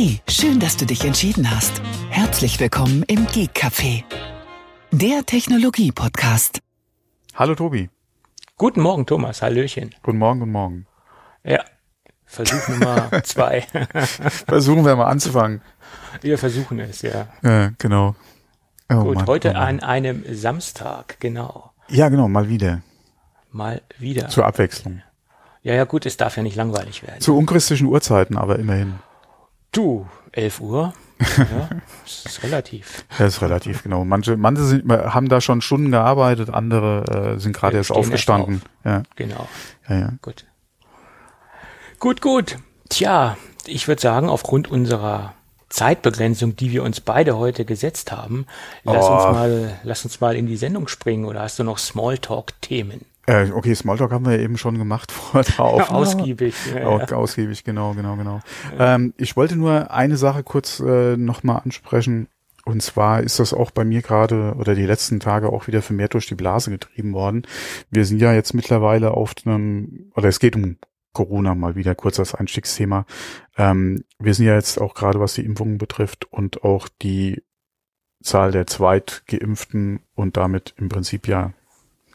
Hey, schön, dass du dich entschieden hast. Herzlich willkommen im Geek Café, der Technologie-Podcast. Hallo Tobi. Guten Morgen, Thomas. Hallöchen. Guten Morgen, guten Morgen. Ja, Versuch Nummer zwei. Versuchen wir mal anzufangen. Wir versuchen es, ja. Ja, genau. Oh, Gut, Mann, heute oh an einem Samstag, genau. Ja, genau, mal wieder. Mal wieder. Zur Abwechslung. Ja, ja, gut, es darf ja nicht langweilig werden. Zu unchristlichen Uhrzeiten, aber immerhin. Du, 11 Uhr. Ja, das ist relativ. Das ist relativ, genau. Manche, manche sind, haben da schon Stunden gearbeitet, andere äh, sind gerade erst aufgestanden. Erst auf. Ja. Genau. Ja, ja. Gut. Gut, gut. Tja, ich würde sagen, aufgrund unserer Zeitbegrenzung, die wir uns beide heute gesetzt haben, lass Oh. uns mal, lass uns mal in die Sendung springen oder hast du noch Smalltalk-Themen? Äh, okay, Smalltalk haben wir ja eben schon gemacht vor der Aufnahme. Ausgiebig. Ja, ja. Ausgiebig, genau, genau, genau. Ähm, ich wollte nur eine Sache kurz äh, nochmal ansprechen. Und zwar ist das auch bei mir gerade oder die letzten Tage auch wieder vermehrt durch die Blase getrieben worden. Wir sind ja jetzt mittlerweile auf einem, oder es geht um Corona mal wieder kurz als Einstiegsthema. Ähm, wir sind ja jetzt auch gerade, was die Impfungen betrifft und auch die Zahl der Zweitgeimpften und damit im Prinzip ja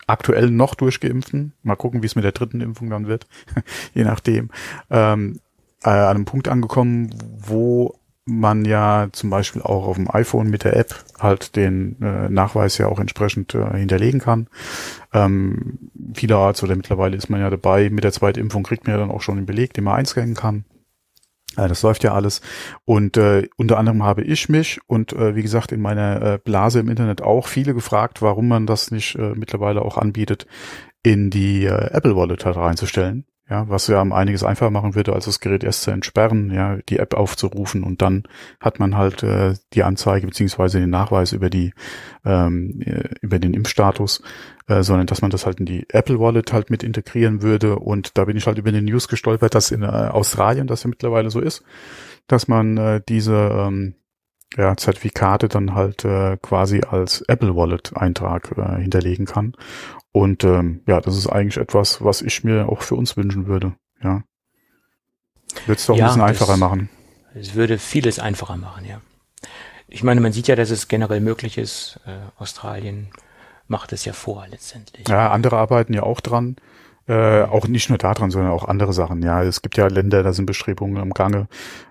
aktuell noch durchgeimpften. Mal gucken, wie es mit der dritten Impfung dann wird, je nachdem. Ähm, äh, an einem Punkt angekommen, wo man ja zum Beispiel auch auf dem iPhone mit der App halt den äh, Nachweis ja auch entsprechend äh, hinterlegen kann. Ähm, vielerorts oder mittlerweile ist man ja dabei, mit der Zweitimpfung kriegt man ja dann auch schon den Beleg, den man einscannen kann. Das läuft ja alles. Und äh, unter anderem habe ich mich und äh, wie gesagt in meiner äh, Blase im Internet auch viele gefragt, warum man das nicht äh, mittlerweile auch anbietet, in die äh, Apple Wallet halt reinzustellen. Ja, was ja einiges einfacher machen würde, als das Gerät erst zu entsperren, ja, die App aufzurufen und dann hat man halt äh, die Anzeige beziehungsweise den Nachweis über die ähm, äh, über den Impfstatus, äh, sondern dass man das halt in die Apple Wallet halt mit integrieren würde. Und da bin ich halt über den News gestolpert, dass in äh, Australien das ja mittlerweile so ist, dass man äh, diese ähm, ja, Zertifikate dann halt äh, quasi als Apple Wallet Eintrag äh, hinterlegen kann. Und ähm, ja, das ist eigentlich etwas, was ich mir auch für uns wünschen würde. Ja. Wird es doch Ja, ein bisschen das- einfacher machen. Es würde vieles einfacher machen, ja. Ich meine, man sieht ja, dass es generell möglich ist. Äh, Australien macht es ja vor letztendlich. Ja, andere arbeiten ja auch dran. Äh, auch nicht nur daran, sondern auch andere Sachen. Ja, es gibt ja Länder, da sind Bestrebungen im Gange,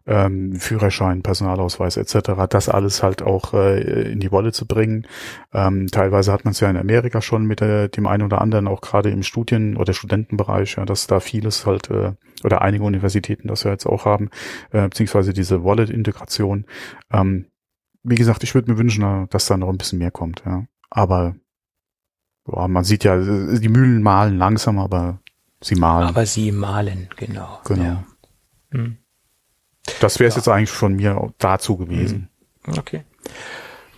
ähm, Führerschein, Personalausweis etc. Das alles halt auch äh, in die Wolle zu bringen. Ähm, teilweise hat man es ja in Amerika schon mit äh, dem einen oder anderen, auch gerade im Studien- oder Studentenbereich, ja, dass da vieles halt äh, oder einige Universitäten das ja jetzt auch haben, äh, beziehungsweise diese Wallet-Integration. Ähm, wie gesagt, ich würde mir wünschen, dass da noch ein bisschen mehr kommt. Ja, aber Boah, man sieht ja, die Mühlen mahlen langsam, aber sie mahlen. Aber sie malen, genau. Genau. Ja. Hm. das wäre es jetzt eigentlich von mir dazu gewesen. Okay.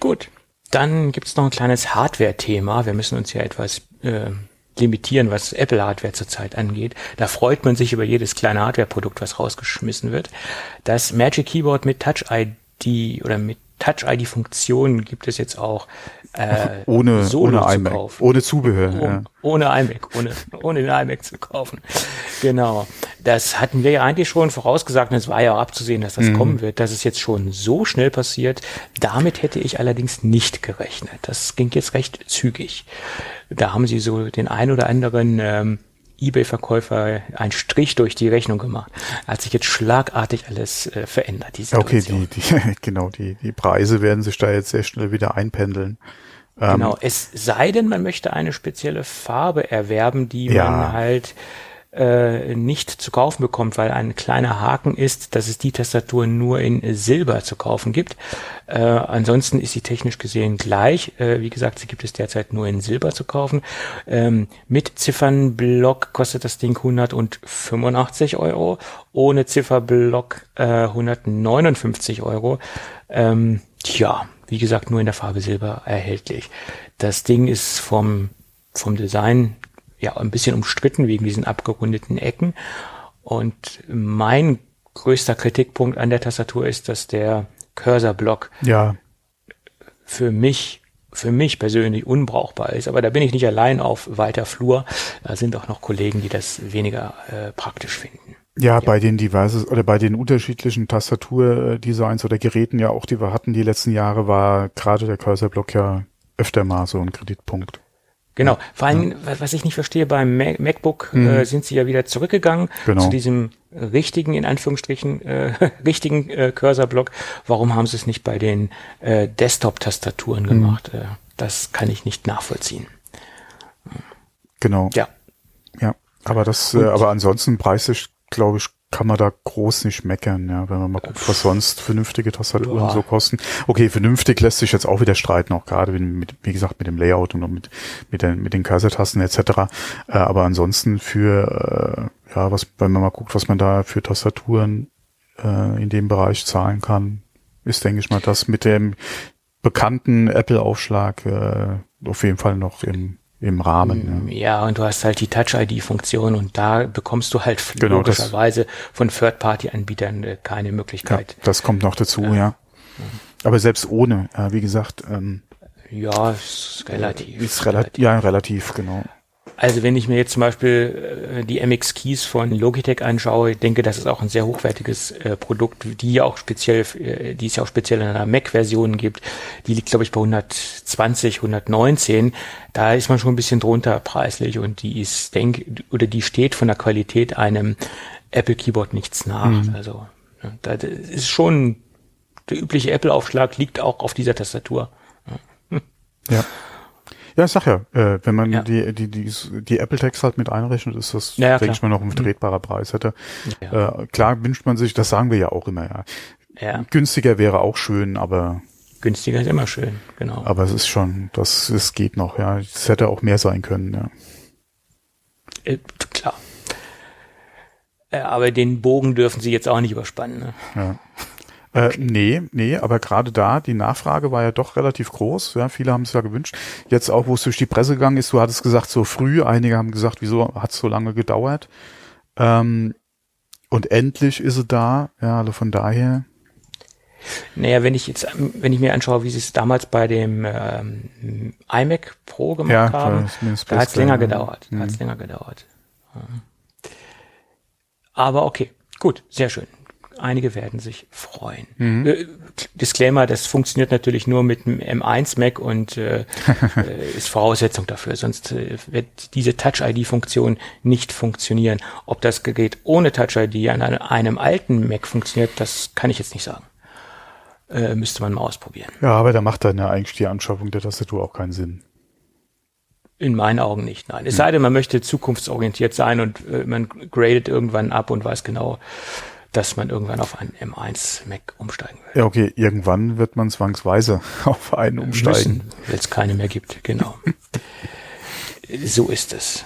Gut. Dann gibt's noch ein kleines Hardware-Thema. Wir müssen uns ja etwas äh, limitieren, was Apple-Hardware zurzeit angeht. Da freut man sich über jedes kleine Hardware-Produkt, was rausgeschmissen wird. Das Magic Keyboard mit Touch ID oder mit Touch ID-Funktion gibt es jetzt auch äh, Ohne, solo ohne zu iMac, kaufen. ohne Zubehör. Oh, ja. Ohne iMac, ohne, ohne den iMac zu kaufen. Genau. Das hatten wir ja eigentlich schon vorausgesagt und es war ja auch abzusehen, dass das kommen wird. Dass es jetzt schon so schnell passiert, damit hätte ich allerdings nicht gerechnet. Das ging jetzt recht zügig. Da haben sie so den ein oder anderen ähm, Ebay-Verkäufer einen Strich durch die Rechnung gemacht. Hat sich jetzt schlagartig alles äh, verändert, die Okay, die, die, genau, die, die Preise werden sich da jetzt sehr schnell wieder einpendeln. Ähm, Genau, es sei denn, man möchte eine spezielle Farbe erwerben, die Ja. man halt äh, nicht zu kaufen bekommt, weil ein kleiner Haken ist, dass es die Tastatur nur in Silber zu kaufen gibt. Äh, ansonsten ist sie technisch gesehen gleich. Äh, wie gesagt, sie gibt es derzeit nur in Silber zu kaufen. Ähm, mit Ziffernblock kostet das Ding 185 Euro, ohne Zifferblock äh, 159 Euro. Ähm, tja, wie gesagt, nur in der Farbe Silber erhältlich. Das Ding ist vom, vom Design ja ein bisschen umstritten wegen diesen abgerundeten Ecken. Und mein größter Kritikpunkt an der Tastatur ist, dass der Cursor-Block ja, für mich für mich persönlich unbrauchbar ist. Aber da bin ich nicht allein auf weiter Flur. Da sind auch noch Kollegen, die das weniger äh, praktisch finden. Ja, ja, bei den Devices oder bei den unterschiedlichen Tastaturdesigns oder Geräten ja auch, die wir hatten die letzten Jahre, war gerade der Cursor-Block ja öfter mal so ein Kreditpunkt. Genau. Vor allem, ja. was ich nicht verstehe, beim MacBook mhm. äh, sind sie ja wieder zurückgegangen genau. zu diesem richtigen, in Anführungsstrichen, äh, richtigen äh, Cursor-Block. Warum haben sie es nicht bei den äh, Desktop-Tastaturen mhm. gemacht? Äh, das kann ich nicht nachvollziehen. Genau. Ja. Ja. Aber das, äh, aber ansonsten preislich, glaube ich, kann man da groß nicht meckern, ja, wenn man mal guckt, was sonst vernünftige Tastaturen ja. so kosten. Okay, vernünftig lässt sich jetzt auch wieder streiten, auch gerade mit, wie gesagt, mit dem Layout und mit, mit den, mit den Cursor-Tasten etc. Äh, aber ansonsten für, äh, ja, was, wenn man mal guckt, was man da für Tastaturen äh, in dem Bereich zahlen kann, ist, denke ich mal, das mit dem bekannten Apple-Aufschlag äh, auf jeden Fall noch im im Rahmen. Ja. ja, und du hast halt die Touch-ID-Funktion und da bekommst du halt genau, logischerweise von Third-Party-Anbietern äh, keine Möglichkeit. Ja, das kommt noch dazu, ja. ja. Aber selbst ohne, äh, wie gesagt. Ähm, ja, ist relativ. Ist relativ, ja, relativ, genau. Also wenn ich mir jetzt zum Beispiel äh, die MX Keys von Logitech anschaue, ich denke, das ist auch ein sehr hochwertiges äh, Produkt, die ja auch speziell, äh, die es ja auch speziell in einer Mac-Version gibt. Die liegt, glaube ich, bei 120, 119. Da ist man schon ein bisschen drunter preislich und die ist, denk, oder die steht von der Qualität einem Apple Keyboard nichts nach. Mhm. Also da ist schon der übliche Apple-Aufschlag liegt auch auf dieser Tastatur. Ja. Ja, ich sag ja, äh, wenn man ja. die, die, die, die Apple Tags halt mit einrechnet, ist das, ja, denke ich mal, noch ein mhm. vertretbarer Preis hätte. Ja. Äh, klar wünscht man sich, das sagen wir ja auch immer, ja. ja. Günstiger wäre auch schön, aber. Günstiger ist immer schön, genau. Aber es ist schon, das, es geht noch, ja. Es hätte auch mehr sein können, ja. Äh, klar. Äh, aber den Bogen dürfen sie jetzt auch nicht überspannen. Ne? Ja. Äh, nee, nee, aber gerade da, die Nachfrage war ja doch relativ groß. Ja, viele haben es ja gewünscht. Jetzt auch, wo es durch die Presse gegangen ist, du hattest gesagt, so früh, einige haben gesagt, wieso hat es so lange gedauert? Ähm, und endlich ist sie da, ja, also von daher. Naja, wenn ich jetzt, wenn ich mir anschaue, wie sie es damals bei dem ähm, iMac Pro gemacht ja, haben, da hat es länger gedauert. Mhm. Hat es länger gedauert. Aber okay, gut, sehr schön einige werden sich freuen. Mhm. Äh, Disclaimer, das funktioniert natürlich nur mit einem M1 Mac und äh, äh, ist Voraussetzung dafür, sonst äh, wird diese Touch-ID-Funktion nicht funktionieren. Ob das Gerät ohne Touch-ID an einem, alten Mac funktioniert, das kann ich jetzt nicht sagen. Äh, müsste man mal ausprobieren. Ja, aber da macht dann ja eigentlich die Anschaffung der Tastatur auch keinen Sinn. In meinen Augen nicht, nein. Es sei denn, man möchte zukunftsorientiert sein und äh, man gradet irgendwann ab und weiß genau, dass man irgendwann auf einen M1 Mac umsteigen will. Ja, okay, irgendwann wird man zwangsweise auf einen umsteigen. Wenn es keine mehr gibt, genau. so ist es.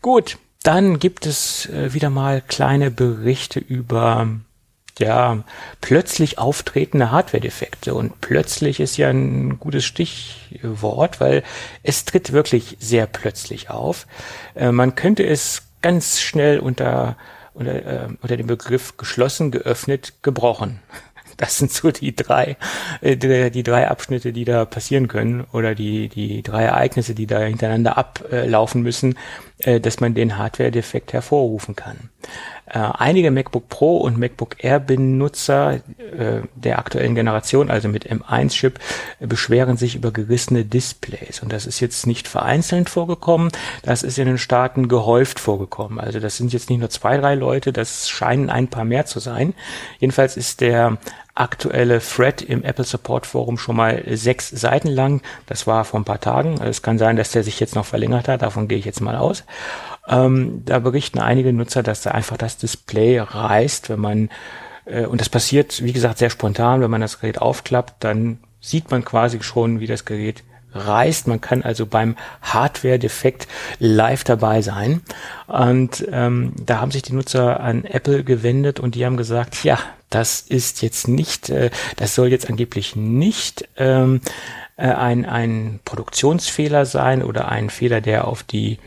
Gut, dann gibt es äh, wieder mal kleine Berichte über ja, plötzlich auftretende Hardware-Defekte. Und plötzlich ist ja ein gutes Stichwort, weil es tritt wirklich sehr plötzlich auf. Äh, man könnte es ganz schnell unter unter, äh, unter dem Begriff geschlossen, geöffnet, gebrochen. Das sind so die drei, äh, die, drei Abschnitte, die da passieren können oder die, die drei Ereignisse, die da hintereinander ablaufen müssen, äh, dass man den Hardware-Defekt hervorrufen kann. Äh, einige MacBook Pro und MacBook Air Benutzer äh, der aktuellen Generation, also mit M1-Chip, äh, beschweren sich über gerissene Displays. Und das ist jetzt nicht vereinzelt vorgekommen, das ist in den Staaten gehäuft vorgekommen. Also das sind jetzt nicht nur zwei, drei Leute, das scheinen ein paar mehr zu sein. Jedenfalls ist der aktuelle Thread im Apple Support Forum schon mal sechs Seiten lang. Das war vor ein paar Tagen. Es kann sein, dass der sich jetzt noch verlängert hat. Davon gehe ich jetzt mal aus. Ähm, da berichten einige Nutzer, dass da einfach das Display reißt, wenn man, äh, und das passiert, wie gesagt, sehr spontan, wenn man das Gerät aufklappt, dann sieht man quasi schon, wie das Gerät reißt. Man kann also beim Hardware-Defekt live dabei sein. Und ähm, da haben sich die Nutzer an Apple gewendet und die haben gesagt, ja, das ist jetzt nicht, äh, das soll jetzt angeblich nicht ähm, äh, ein, ein Produktionsfehler sein oder ein Fehler, der auf die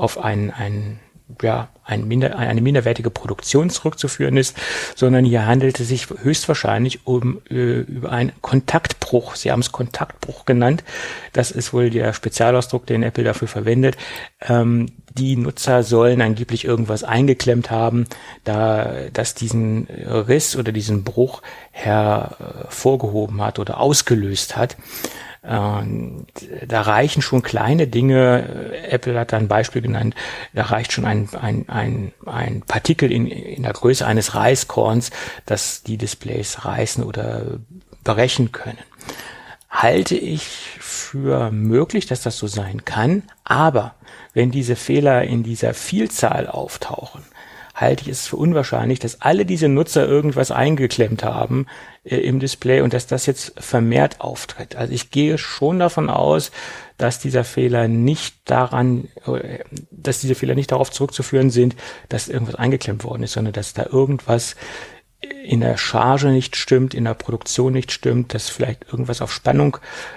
auf ein, ein ja, ein minder, eine minderwertige Produktion zurückzuführen ist, sondern hier handelt es sich höchstwahrscheinlich um äh, über einen Kontaktbruch. Sie haben es Kontaktbruch genannt. Das ist wohl der Spezialausdruck, den Apple dafür verwendet. Ähm, die Nutzer sollen angeblich irgendwas eingeklemmt haben, da das diesen Riss oder diesen Bruch hervorgehoben hat oder ausgelöst hat. Ähm, da reichen schon kleine Dinge. Apple hat da ein Beispiel genannt. Da reicht schon ein, ein, ein, ein Partikel in, in der Größe eines Reiskorns, dass die Displays reißen oder brechen können. Halte ich für möglich, dass das so sein kann. Aber wenn diese Fehler in dieser Vielzahl auftauchen, halte ich es für unwahrscheinlich, dass alle diese Nutzer irgendwas eingeklemmt haben äh, im Display und dass das jetzt vermehrt auftritt. Also ich gehe schon davon aus, dass dieser Fehler nicht daran, äh, dass diese Fehler nicht darauf zurückzuführen sind, dass irgendwas eingeklemmt worden ist, sondern dass da irgendwas in der Charge nicht stimmt, in der Produktion nicht stimmt, dass vielleicht irgendwas auf Spannung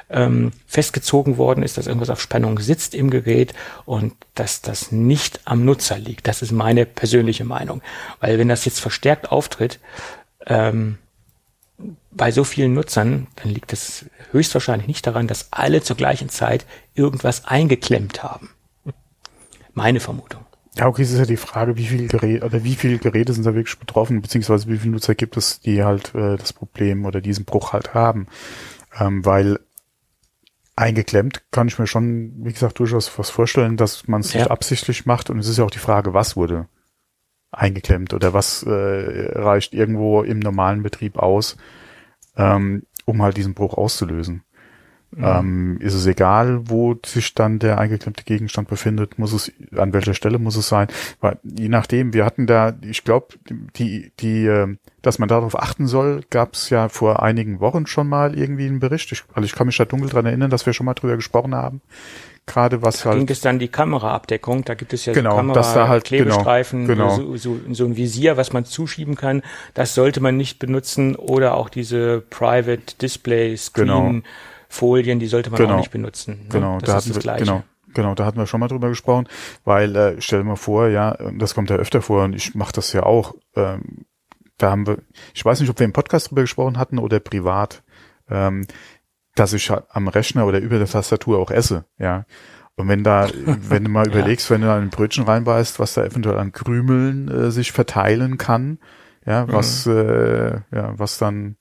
ähm, festgezogen worden ist, dass irgendwas auf Spannung sitzt im Gerät und dass das nicht am Nutzer liegt. Das ist meine persönliche Meinung. Weil wenn das jetzt verstärkt auftritt, ähm, bei so vielen Nutzern, dann liegt es höchstwahrscheinlich nicht daran, dass alle zur gleichen Zeit irgendwas eingeklemmt haben. Meine Vermutung. Ja, okay, es ist ja die Frage, wie viel Geräte oder wie viele Geräte sind da wirklich betroffen, beziehungsweise wie viele Nutzer gibt es, die halt äh, das Problem oder diesen Bruch halt haben. Ähm, weil eingeklemmt kann ich mir schon, wie gesagt, durchaus was vorstellen, dass man es ja. nicht absichtlich macht. Und es ist ja auch die Frage, was wurde eingeklemmt oder was äh, reicht irgendwo im normalen Betrieb aus, ähm, um halt diesen Bruch auszulösen. Mhm. Ähm, ist es egal, wo sich dann der eingeklemmte Gegenstand befindet? Muss es, an welcher Stelle muss es sein? Weil, je nachdem, wir hatten da, ich glaube, die, die, äh, dass man darauf achten soll, gab es ja vor einigen Wochen schon mal irgendwie einen Bericht. Ich, also ich kann mich da dunkel dran erinnern, dass wir schon mal drüber gesprochen haben. Gerade was da halt. ging es dann die Kameraabdeckung, da gibt es ja genau, so Kamera dass da halt, Klebestreifen, genau, genau. So, so, so ein Visier, was man zuschieben kann. Das sollte man nicht benutzen oder auch diese Private Display Screen. Genau Folien, die sollte man genau. auch nicht benutzen. Ne? Genau, das da hatten wir, genau. Genau, da hatten wir schon mal drüber gesprochen, weil äh, stell dir mal vor, ja, das kommt ja öfter vor und ich mache das ja auch. Ähm, da haben wir, ich weiß nicht, ob wir im Podcast drüber gesprochen hatten oder privat, ähm, dass ich am Rechner oder über der Tastatur auch esse, ja. Und wenn da, wenn du mal überlegst, ja. wenn du da ein Brötchen reinbeißt, was da eventuell an Krümeln äh, sich verteilen kann, ja, was, mhm. äh, ja, was dann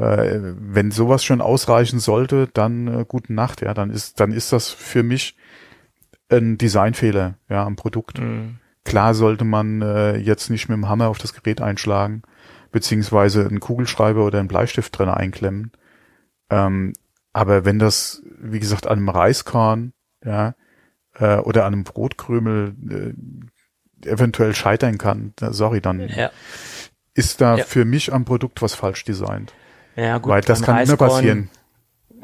äh, wenn sowas schon ausreichen sollte, dann äh, gute Nacht, ja, dann ist, dann ist das für mich ein Designfehler, ja, am Produkt. Mhm. Klar sollte man äh, jetzt nicht mit dem Hammer auf das Gerät einschlagen, beziehungsweise einen Kugelschreiber oder einen Bleistift drin einklemmen. Ähm, aber wenn das, wie gesagt, an einem Reiskorn, ja, äh, oder an einem Brotkrümel äh, eventuell scheitern kann, sorry, dann ja. ist da ja. für mich am Produkt was falsch designt. Ja, gut. Weil das kann Reiskorn, immer passieren.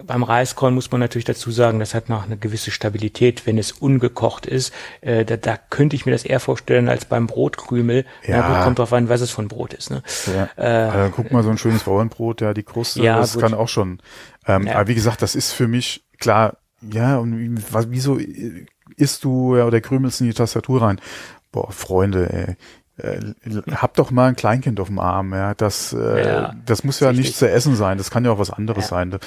Beim Reiskorn muss man natürlich dazu sagen, das hat noch eine gewisse Stabilität, wenn es ungekocht ist. Äh, da, da könnte ich mir das eher vorstellen als beim Brotkrümel. Ja. Na gut, kommt drauf an, was es von Brot ist. Ne? Ja. Äh, also, guck mal, so ein schönes Bauernbrot, ja, die Kruste, ja, das gut. kann auch schon. Ähm, ja. Aber wie gesagt, das ist für mich klar, ja, und was, wieso isst du oder krümelst in die Tastatur rein? Boah, Freunde, ey äh, hab doch mal ein Kleinkind auf dem Arm, ja. Das, äh, ja, das muss ja nicht zu essen sein, das kann ja auch was anderes ja. sein.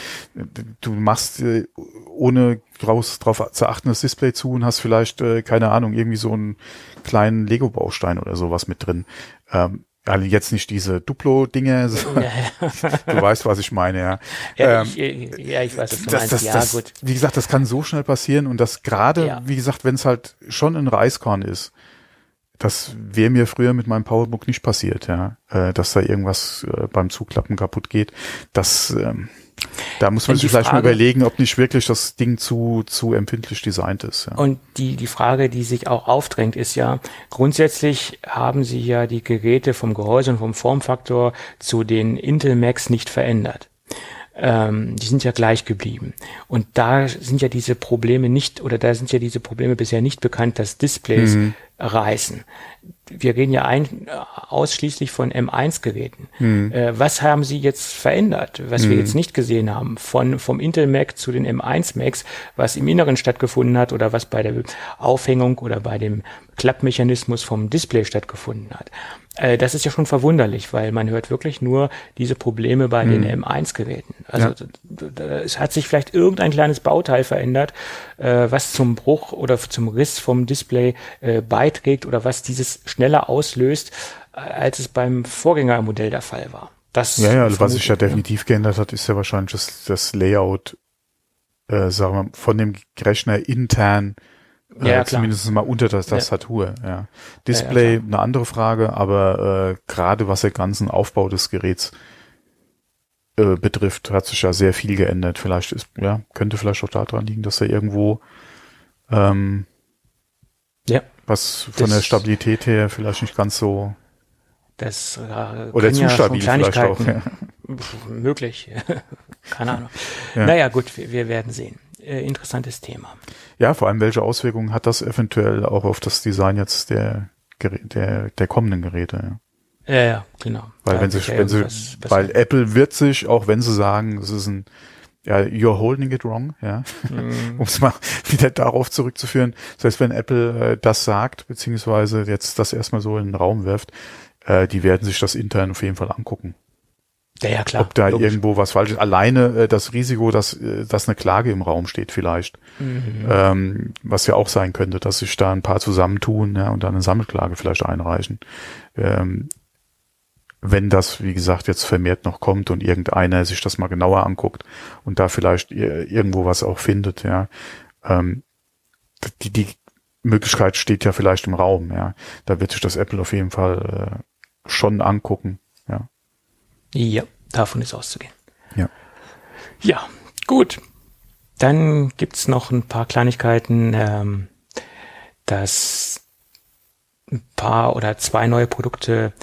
Du machst äh, ohne draus drauf zu achten das Display zu und hast vielleicht, äh, keine Ahnung, irgendwie so einen kleinen Lego-Baustein oder sowas mit drin. Ähm, also jetzt nicht diese Duplo-Dinge, ja, ja. du weißt, was ich meine, ja. Ja, ähm, ich, ja ich weiß, was du das, meinst. Das, ja, das, gut. Wie gesagt, das kann so schnell passieren und das gerade, wie gesagt, wenn es halt schon ein Reiskorn ist, das wäre mir früher mit meinem Powerbook nicht passiert, ja, äh, dass da irgendwas äh, beim Zuklappen kaputt geht. Das, ähm, da muss man sich vielleicht Frage, mal überlegen, ob nicht wirklich das Ding zu zu empfindlich designt ist. Ja. Und die die Frage, die sich auch aufdrängt, ist ja grundsätzlich haben sie ja die Geräte vom Gehäuse und vom Formfaktor zu den Intel Macs nicht verändert ähm, die sind ja gleich geblieben. Und da sind ja diese Probleme nicht, oder da sind ja diese Probleme bisher nicht bekannt, dass Displays mhm reißen. Wir reden ja ein, ausschließlich von M1-Geräten. Mhm. Äh, was haben Sie jetzt verändert, was mhm. wir jetzt nicht gesehen haben? Von, vom Intel Mac zu den M1 Macs, was im Inneren stattgefunden hat oder was bei der Aufhängung oder bei dem Klappmechanismus vom Display stattgefunden hat. Äh, das ist ja schon verwunderlich, weil man hört wirklich nur diese Probleme bei mhm. den M1-Geräten. Also ja. es hat sich vielleicht irgendein kleines Bauteil verändert, äh, was zum Bruch oder zum Riss vom Display äh, beiträgt oder was dieses schneller auslöst, äh, als es beim Vorgängermodell der Fall war. Das ja, ja, also was sich ja definitiv geändert hat, ist ja wahrscheinlich das, das Layout, äh, sagen wir, von dem Rechner intern ja, äh, zumindest mal unter der Tastatur. Ja. ja. Display ja, eine andere Frage, aber äh, gerade was den ganzen Aufbau des Geräts äh, betrifft, hat sich ja sehr viel geändert. Vielleicht ist, ja, könnte vielleicht auch daran liegen, dass er irgendwo ähm, ja, was von der Stabilität her vielleicht nicht ganz so das äh, oder zu ja stabil vielleicht auch. Ja. Möglich. Keine Ahnung. Ja. Naja, gut, wir, wir werden sehen äh, interessantes Thema. Ja, vor allem welche Auswirkungen hat das eventuell auch auf das Design jetzt der der, der kommenden Geräte? Ja, ja, ja genau. Weil da wenn sie, wenn sie, weil Apple wird sich, auch wenn sie sagen, es ist ein, ja, you're holding it wrong, ja, mm. um es mal wieder darauf zurückzuführen. Das heißt, wenn Apple äh, das sagt, beziehungsweise jetzt das erstmal so in den Raum wirft, äh, die werden sich das intern auf jeden Fall angucken. Ja, ja, klar. Ob da logisch. irgendwo was falsch ist. Alleine äh, das Risiko, dass, äh, dass eine Klage im Raum steht vielleicht. Mhm. Ähm, was ja auch sein könnte, dass sich da ein paar zusammentun ja, und dann eine Sammelklage vielleicht einreichen. Ähm, wenn das, wie gesagt, jetzt vermehrt noch kommt und irgendeiner sich das mal genauer anguckt und da vielleicht irgendwo was auch findet, ja. Ähm, die, die Möglichkeit steht ja vielleicht im Raum, ja. Da wird sich das Apple auf jeden Fall äh, schon angucken, ja. Ja, davon ist auszugehen. Ja. Ja, gut. Dann gibt's noch ein paar Kleinigkeiten, ähm, dass ein paar oder zwei neue Produkte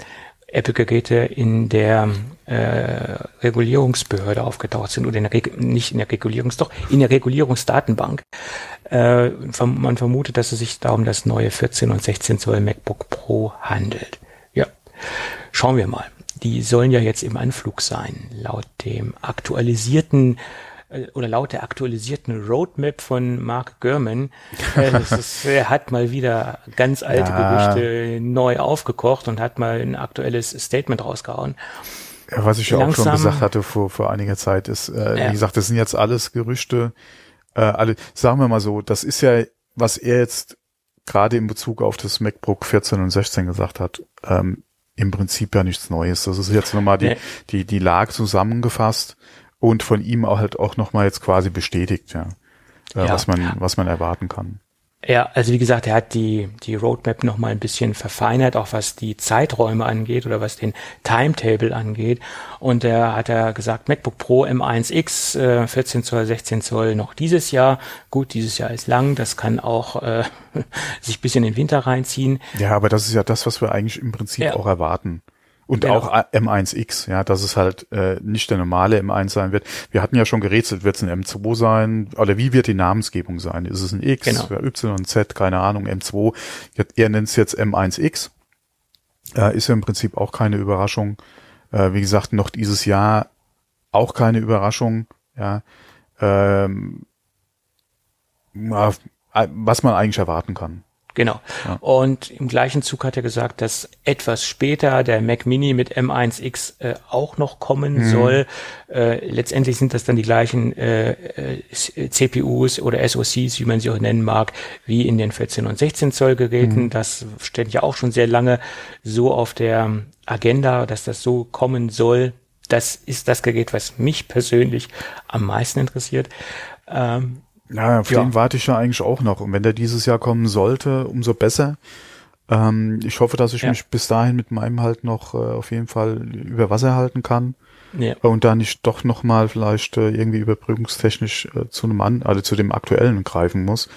Apple-Geräte in der äh, Regulierungsbehörde aufgetaucht sind oder in nicht in der Regulierungs, doch in der Regulierungsdatenbank. Äh, man vermutet, dass es sich da um das neue 14 und 16 Zoll MacBook Pro handelt. Ja, schauen wir mal die sollen ja jetzt im Anflug sein, laut dem aktualisierten äh, oder laut der aktualisierten Roadmap von Mark Gurman. Äh, ist, er hat mal wieder ganz alte ja. Gerüchte neu aufgekocht und hat mal ein aktuelles Statement rausgehauen. Ja, was ich ja auch schon gesagt hatte vor, vor einiger Zeit ist, äh, ja. wie gesagt, das sind jetzt alles Gerüchte, äh, alle, sagen wir mal so, das ist ja, was er jetzt gerade in Bezug auf das MacBook 14 und 16 gesagt hat, ähm, im Prinzip ja nichts Neues. Das ist jetzt nochmal die, die, die Lage zusammengefasst und von ihm auch halt auch nochmal jetzt quasi bestätigt, ja, äh, ja. was man, was man erwarten kann. Ja, also wie gesagt, er hat die, die Roadmap noch mal ein bisschen verfeinert, auch was die Zeiträume angeht oder was den Timetable angeht. Und er hat er gesagt, MacBook Pro M1X, äh, 14 Zoll, 16 Zoll noch dieses Jahr. Gut, dieses Jahr ist lang, das kann auch äh, sich bis in den Winter reinziehen. Ja, aber das ist ja das, was wir eigentlich im Prinzip ja. auch erwarten. Und genau. auch M1X, ja, dass es halt äh, nicht der normale M1 sein wird. Wir hatten ja schon gerätselt, wird es ein M2 sein? Oder wie wird die Namensgebung sein? Ist es ein X, genau. Y, Z, keine Ahnung, M2? Er nennt es jetzt M1X. Äh, ist ja im Prinzip auch keine Überraschung. Äh, wie gesagt, noch dieses Jahr auch keine Überraschung, ja. Ähm, was man eigentlich erwarten kann. Genau. Ja. Und im gleichen Zug hat er gesagt, dass etwas später der Mac Mini mit M1X äh, auch noch kommen mhm. soll. Äh, letztendlich sind das dann die gleichen äh, äh CPUs oder SoCs, wie man sie auch nennen mag, wie in den 14 und 16 Zoll Geräten. Mhm. Das steht ja auch schon sehr lange so auf der Agenda, dass das so kommen soll. Das ist das Gerät, was mich persönlich am meisten interessiert. Ähm, ja, auf ja. den warte ich ja eigentlich auch noch. Und wenn der dieses Jahr kommen sollte, umso besser. Ähm, ich hoffe, dass ich ja. mich bis dahin mit meinem halt noch äh, auf jeden Fall über Wasser halten kann. Ja. Und da nicht doch nochmal vielleicht äh, irgendwie überbrückungstechnisch äh, zu einem an, also zu dem aktuellen greifen muss.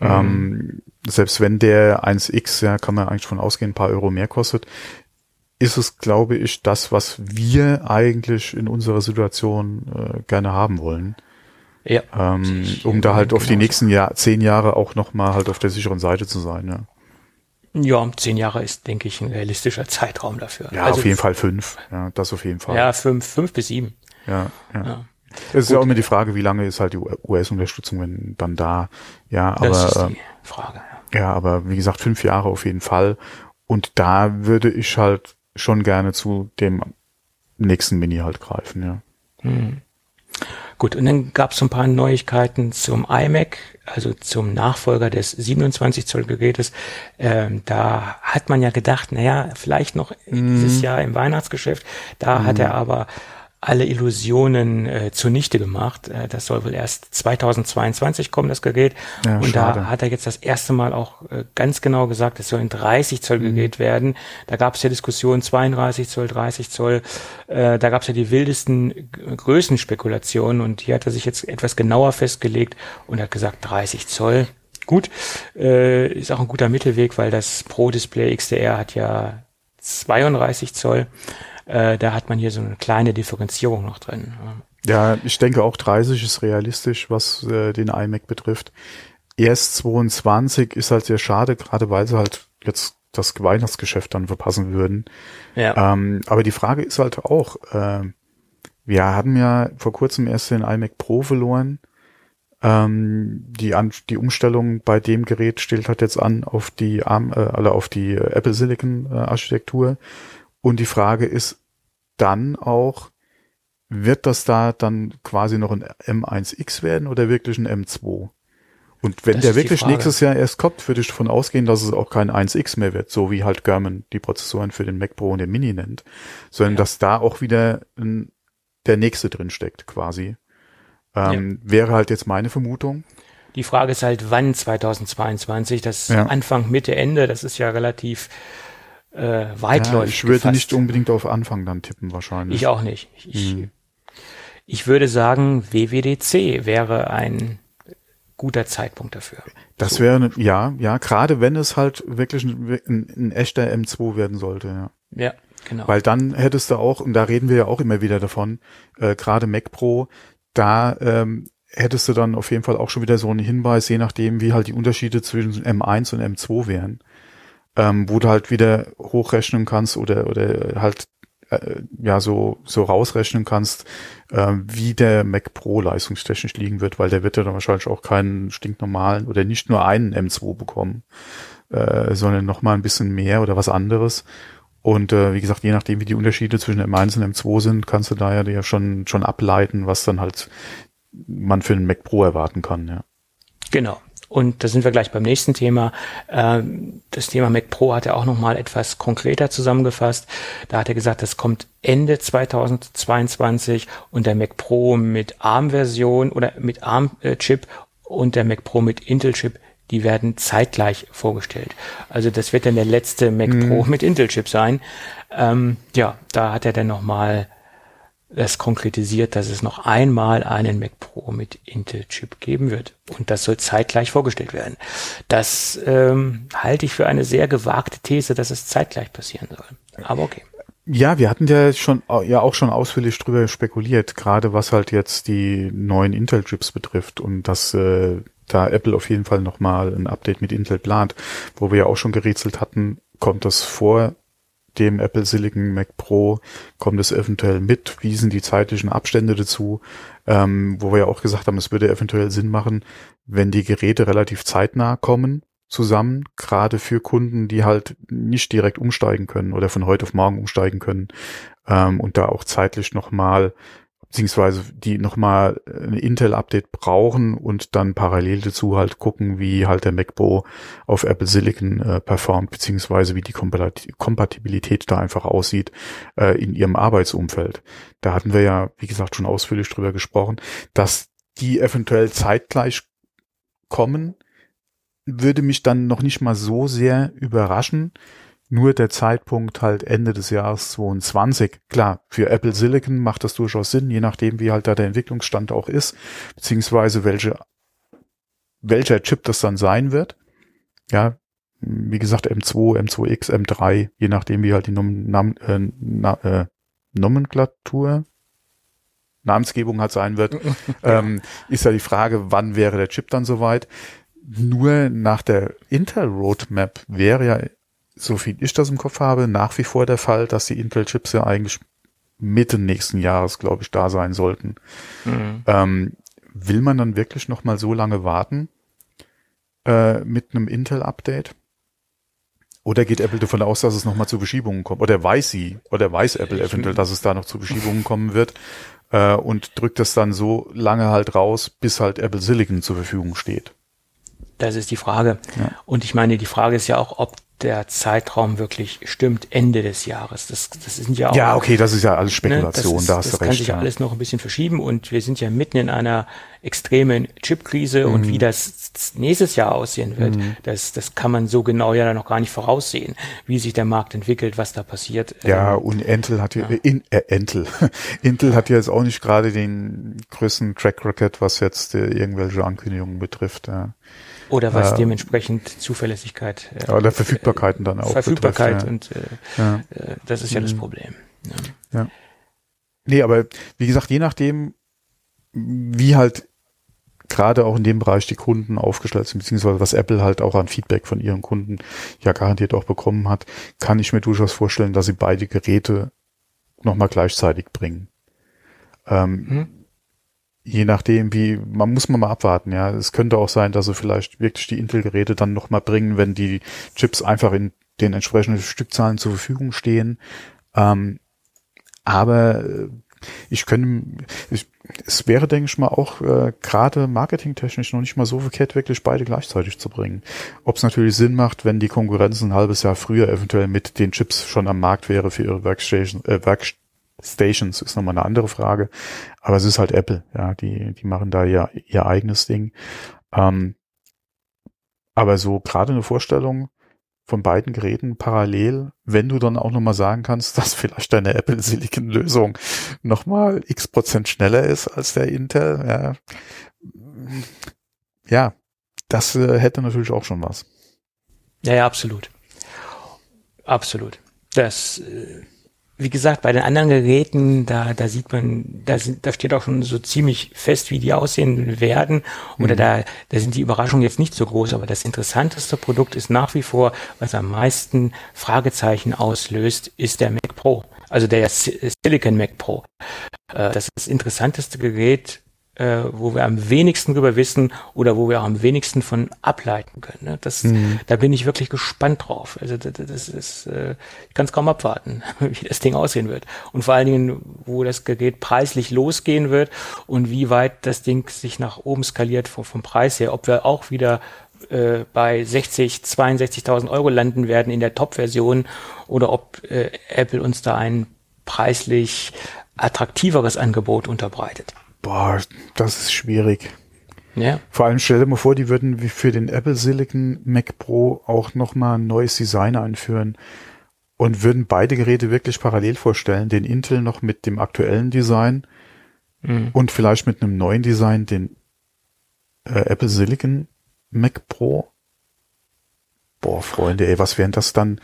Mhm. Ähm, selbst wenn der 1X, ja, kann man eigentlich von ausgehen, ein paar Euro mehr kostet, ist es, glaube ich, das, was wir eigentlich in unserer Situation äh, gerne haben wollen. Ja. Ähm, um da halt auf die nächsten Jahr, zehn Jahre auch nochmal halt auf der sicheren Seite zu sein, ja. Ja, zehn Jahre ist, denke ich, ein realistischer Zeitraum dafür. Ja, also auf jeden Fall fünf. Ja, das auf jeden Fall. Ja, fünf, fünf bis sieben. Ja, ja. ja. Es ist ja auch immer die Frage, wie lange ist halt die US-Unterstützung wenn dann da? Ja, aber das ist die ähm, Frage. Ja. ja, aber wie gesagt, fünf Jahre auf jeden Fall. Und da würde ich halt schon gerne zu dem nächsten Mini halt greifen, ja. Hm. Gut, und dann gab es so ein paar Neuigkeiten zum iMac, also zum Nachfolger des 27 Zoll Gerätes. Ähm, da hat man ja gedacht, naja, vielleicht noch mhm. dieses Jahr im Weihnachtsgeschäft. Da mhm. hat er aber alle Illusionen äh, zunichte gemacht. Äh, das soll wohl erst 2022 kommen, das Gerät. Ja, und schade. da hat er jetzt das erste Mal auch äh, ganz genau gesagt, es soll ein 30 Zoll mhm. Gerät werden. Da gab es ja Diskussionen 32 Zoll, 30 Zoll. Äh, da gab es ja die wildesten Größenspekulationen und hier hat er sich jetzt etwas genauer festgelegt und hat gesagt 30 Zoll. Gut, äh, ist auch ein guter Mittelweg, weil das Pro Display XDR hat ja 32 Zoll. Äh, da hat man hier so eine kleine Differenzierung noch drin. Ja, ich denke auch 30 ist realistisch, was äh, den iMac betrifft. Erst 22 ist halt sehr schade, gerade weil sie halt jetzt das Weihnachtsgeschäft dann verpassen würden. Ja. Ähm, aber die Frage ist halt auch, äh, wir haben ja vor kurzem erst den iMac Pro verloren. Ähm, die, an, die Umstellung bei dem Gerät stellt halt jetzt an auf die ARM, äh, alle auf die Apple Silicon äh, Architektur. Und die Frage ist dann auch, wird das da dann quasi noch ein M1X werden oder wirklich ein M2? Und wenn das der wirklich nächstes Jahr erst kommt, würde ich davon ausgehen, dass es auch kein 1X mehr wird, so wie halt German die Prozessoren für den Mac Pro und den Mini nennt, sondern ja. dass da auch wieder ein, der nächste drin steckt quasi. Ähm, ja. Wäre halt jetzt meine Vermutung. Die Frage ist halt, wann 2022, das ja. Anfang, Mitte, Ende, das ist ja relativ äh, weitläufig. Ja, ich würde gefasst. nicht unbedingt auf Anfang dann tippen wahrscheinlich. Ich auch nicht. Ich, hm. ich würde sagen, WWDC wäre ein guter Zeitpunkt dafür. Das so. wäre, ja, ja, gerade wenn es halt wirklich ein, ein, ein, echter M2 werden sollte, ja. Ja, genau. Weil dann hättest du auch, und da reden wir ja auch immer wieder davon, äh, gerade Mac Pro, da ähm, hättest du dann auf jeden Fall auch schon wieder so einen Hinweis, je nachdem, wie halt die Unterschiede zwischen M1 und M2 wären ähm, wo du halt wieder hochrechnen kannst oder oder halt äh, ja so so rausrechnen kannst, äh, wie der Mac Pro leistungstechnisch liegen wird, weil der wird ja dann wahrscheinlich auch keinen stinknormalen oder nicht nur einen M2 bekommen, äh, sondern noch mal ein bisschen mehr oder was anderes. Und äh, wie gesagt, je nachdem, wie die Unterschiede zwischen M1 und M2 sind, kannst du da ja schon schon ableiten, was dann halt man für einen Mac Pro erwarten kann. Ja. Genau. Und da sind wir gleich beim nächsten Thema. Ähm, das Thema Mac Pro hat er auch nochmal etwas konkreter zusammengefasst. Da hat er gesagt, das kommt Ende 2022 und der Mac Pro mit ARM-Version oder mit ARM-Chip und der Mac Pro mit Intel-Chip, die werden zeitgleich vorgestellt. Also das wird dann der letzte Mac mhm. Pro mit Intel-Chip sein. Ähm, ja, da hat er dann nochmal es konkretisiert, dass es noch einmal einen Mac Pro mit Intel-Chip geben wird. Und das soll zeitgleich vorgestellt werden. Das ähm, halte ich für eine sehr gewagte These, dass es zeitgleich passieren soll. Aber okay. Ja, wir hatten ja schon ja auch schon ausführlich drüber spekuliert, gerade was halt jetzt die neuen Intel-Chips betrifft und dass äh, da Apple auf jeden Fall nochmal ein Update mit Intel plant, wo wir ja auch schon gerätselt hatten, kommt das vor dem Apple Silicon Mac Pro kommt es eventuell mit, wie sind die zeitlichen Abstände dazu, ähm, wo wir ja auch gesagt haben, es würde eventuell Sinn machen, wenn die Geräte relativ zeitnah kommen zusammen, gerade für Kunden, die halt nicht direkt umsteigen können oder von heute auf morgen umsteigen können ähm, und da auch zeitlich nochmal beziehungsweise die nochmal ein Intel-Update brauchen und dann parallel dazu halt gucken, wie halt der MacBook auf Apple Silicon äh, performt, beziehungsweise wie die Kompatibilität da einfach aussieht äh, in ihrem Arbeitsumfeld. Da hatten wir ja, wie gesagt, schon ausführlich drüber gesprochen, dass die eventuell zeitgleich kommen, würde mich dann noch nicht mal so sehr überraschen, nur der Zeitpunkt halt Ende des Jahres 22. Klar, für Apple Silicon macht das durchaus Sinn, je nachdem, wie halt da der Entwicklungsstand auch ist, beziehungsweise welche, welcher Chip das dann sein wird. Ja, wie gesagt, M2, M2X, M3, je nachdem, wie halt die Nom Nam äh, na, äh, Nomenklatur, Namensgebung halt sein wird, ähm, ist ja die Frage, wann wäre der Chip dann soweit. Nur nach der Intel Roadmap wäre ja so viel ich das im Kopf habe, nach wie vor der Fall, dass die Intel-Chips ja eigentlich Mitte nächsten Jahres, glaube ich, da sein sollten. Mhm. Ähm, will man dann wirklich noch mal so lange warten äh, mit einem Intel-Update? Oder geht Apple davon aus, dass es nochmal zu Verschiebungen kommt? Oder weiß sie, oder weiß Apple eventuell, dass es da noch zu Verschiebungen kommen wird äh, und drückt das dann so lange halt raus, bis halt Apple Silicon zur Verfügung steht? Das ist die Frage. Ja. Und ich meine, die Frage ist ja auch, ob der Zeitraum wirklich stimmt, Ende des Jahres. Das, das sind ja auch. Ja, okay, das ist ja alles Spekulation, ne, ist, da hast du recht. Das kann sich ja alles noch ein bisschen verschieben und wir sind ja mitten in einer extremen Chipkrise mhm. und wie das nächstes Jahr aussehen wird, mhm. das, das kann man so genau ja noch gar nicht voraussehen, wie sich der Markt entwickelt, was da passiert. Ja, ähm, und Intel hat ja, ja. In, äh, Intel, Intel hat ja jetzt auch nicht gerade den größten Track Record, was jetzt äh, irgendwelche Ankündigungen betrifft. Ja. Oder was äh, dementsprechend Zuverlässigkeit. Äh, oder Verfügbarkeiten dann auch. Verfügbarkeit betrifft, ja. und äh, ja. Äh, das ist ja das mhm. Problem. Ja. ja. Nee, aber wie gesagt, je nachdem, wie halt gerade auch in dem Bereich die Kunden aufgestellt sind, beziehungsweise was Apple halt auch an Feedback von ihren Kunden ja garantiert auch bekommen hat, kann ich mir durchaus vorstellen, dass sie beide Geräte nochmal gleichzeitig bringen. Ähm, hm je nachdem, wie, man muss man mal abwarten, ja. Es könnte auch sein, dass sie vielleicht wirklich die Intel-Geräte dann nochmal bringen, wenn die Chips einfach in den entsprechenden Stückzahlen zur Verfügung stehen. Ähm, aber äh, ich könnte, ich, es wäre, denke ich mal, auch äh, gerade marketingtechnisch noch nicht mal so verkehrt, wirklich beide gleichzeitig zu bringen. Ob es natürlich Sinn macht, wenn die Konkurrenz ein halbes Jahr früher eventuell mit den Chips schon am Markt wäre für ihre Workstation, äh, Workstation Stations ist nochmal eine andere Frage. Aber es ist halt Apple, ja, die, die machen da ja ihr eigenes Ding. Ähm, aber so gerade eine Vorstellung von beiden Geräten parallel, wenn du dann auch nochmal sagen kannst, dass vielleicht deine Apple Silicon Lösung nochmal x Prozent schneller ist als der Intel, ja, ja das äh, hätte natürlich auch schon was. Ja, ja, absolut. Absolut. Das, äh wie gesagt, bei den anderen Geräten, da, da sieht man, da, sind, da steht auch schon so ziemlich fest, wie die aussehen werden. Oder mhm. da, da sind die Überraschungen jetzt nicht so groß. Aber das interessanteste Produkt ist nach wie vor, was am meisten Fragezeichen auslöst, ist der Mac Pro. Also der Silicon Mac Pro. Äh, das ist das interessanteste Gerät äh, wo wir am wenigsten drüber wissen oder wo wir auch am wenigsten von ableiten können. Ne? Das, mhm. Da bin ich wirklich gespannt drauf. Also das, das ist, äh, ich kann es kaum abwarten, wie das Ding aussehen wird. Und vor allen Dingen, wo das Gerät preislich losgehen wird und wie weit das Ding sich nach oben skaliert vom, vom Preis her, ob wir auch wieder äh, bei 60, 62.000 Euro landen werden in der Top-Version oder ob äh, Apple uns da ein preislich attraktiveres Angebot unterbreitet. Boah, das ist schwierig. Ja. Vor allem stell dir mal vor, die würden wie für den Apple Silicon Mac Pro auch nochmal ein neues Design einführen und würden beide Geräte wirklich parallel vorstellen. Den Intel noch mit dem aktuellen Design mhm. und vielleicht mit einem neuen Design den äh, Apple Silicon Mac Pro. Boah, Freunde, ey, was wären das dann?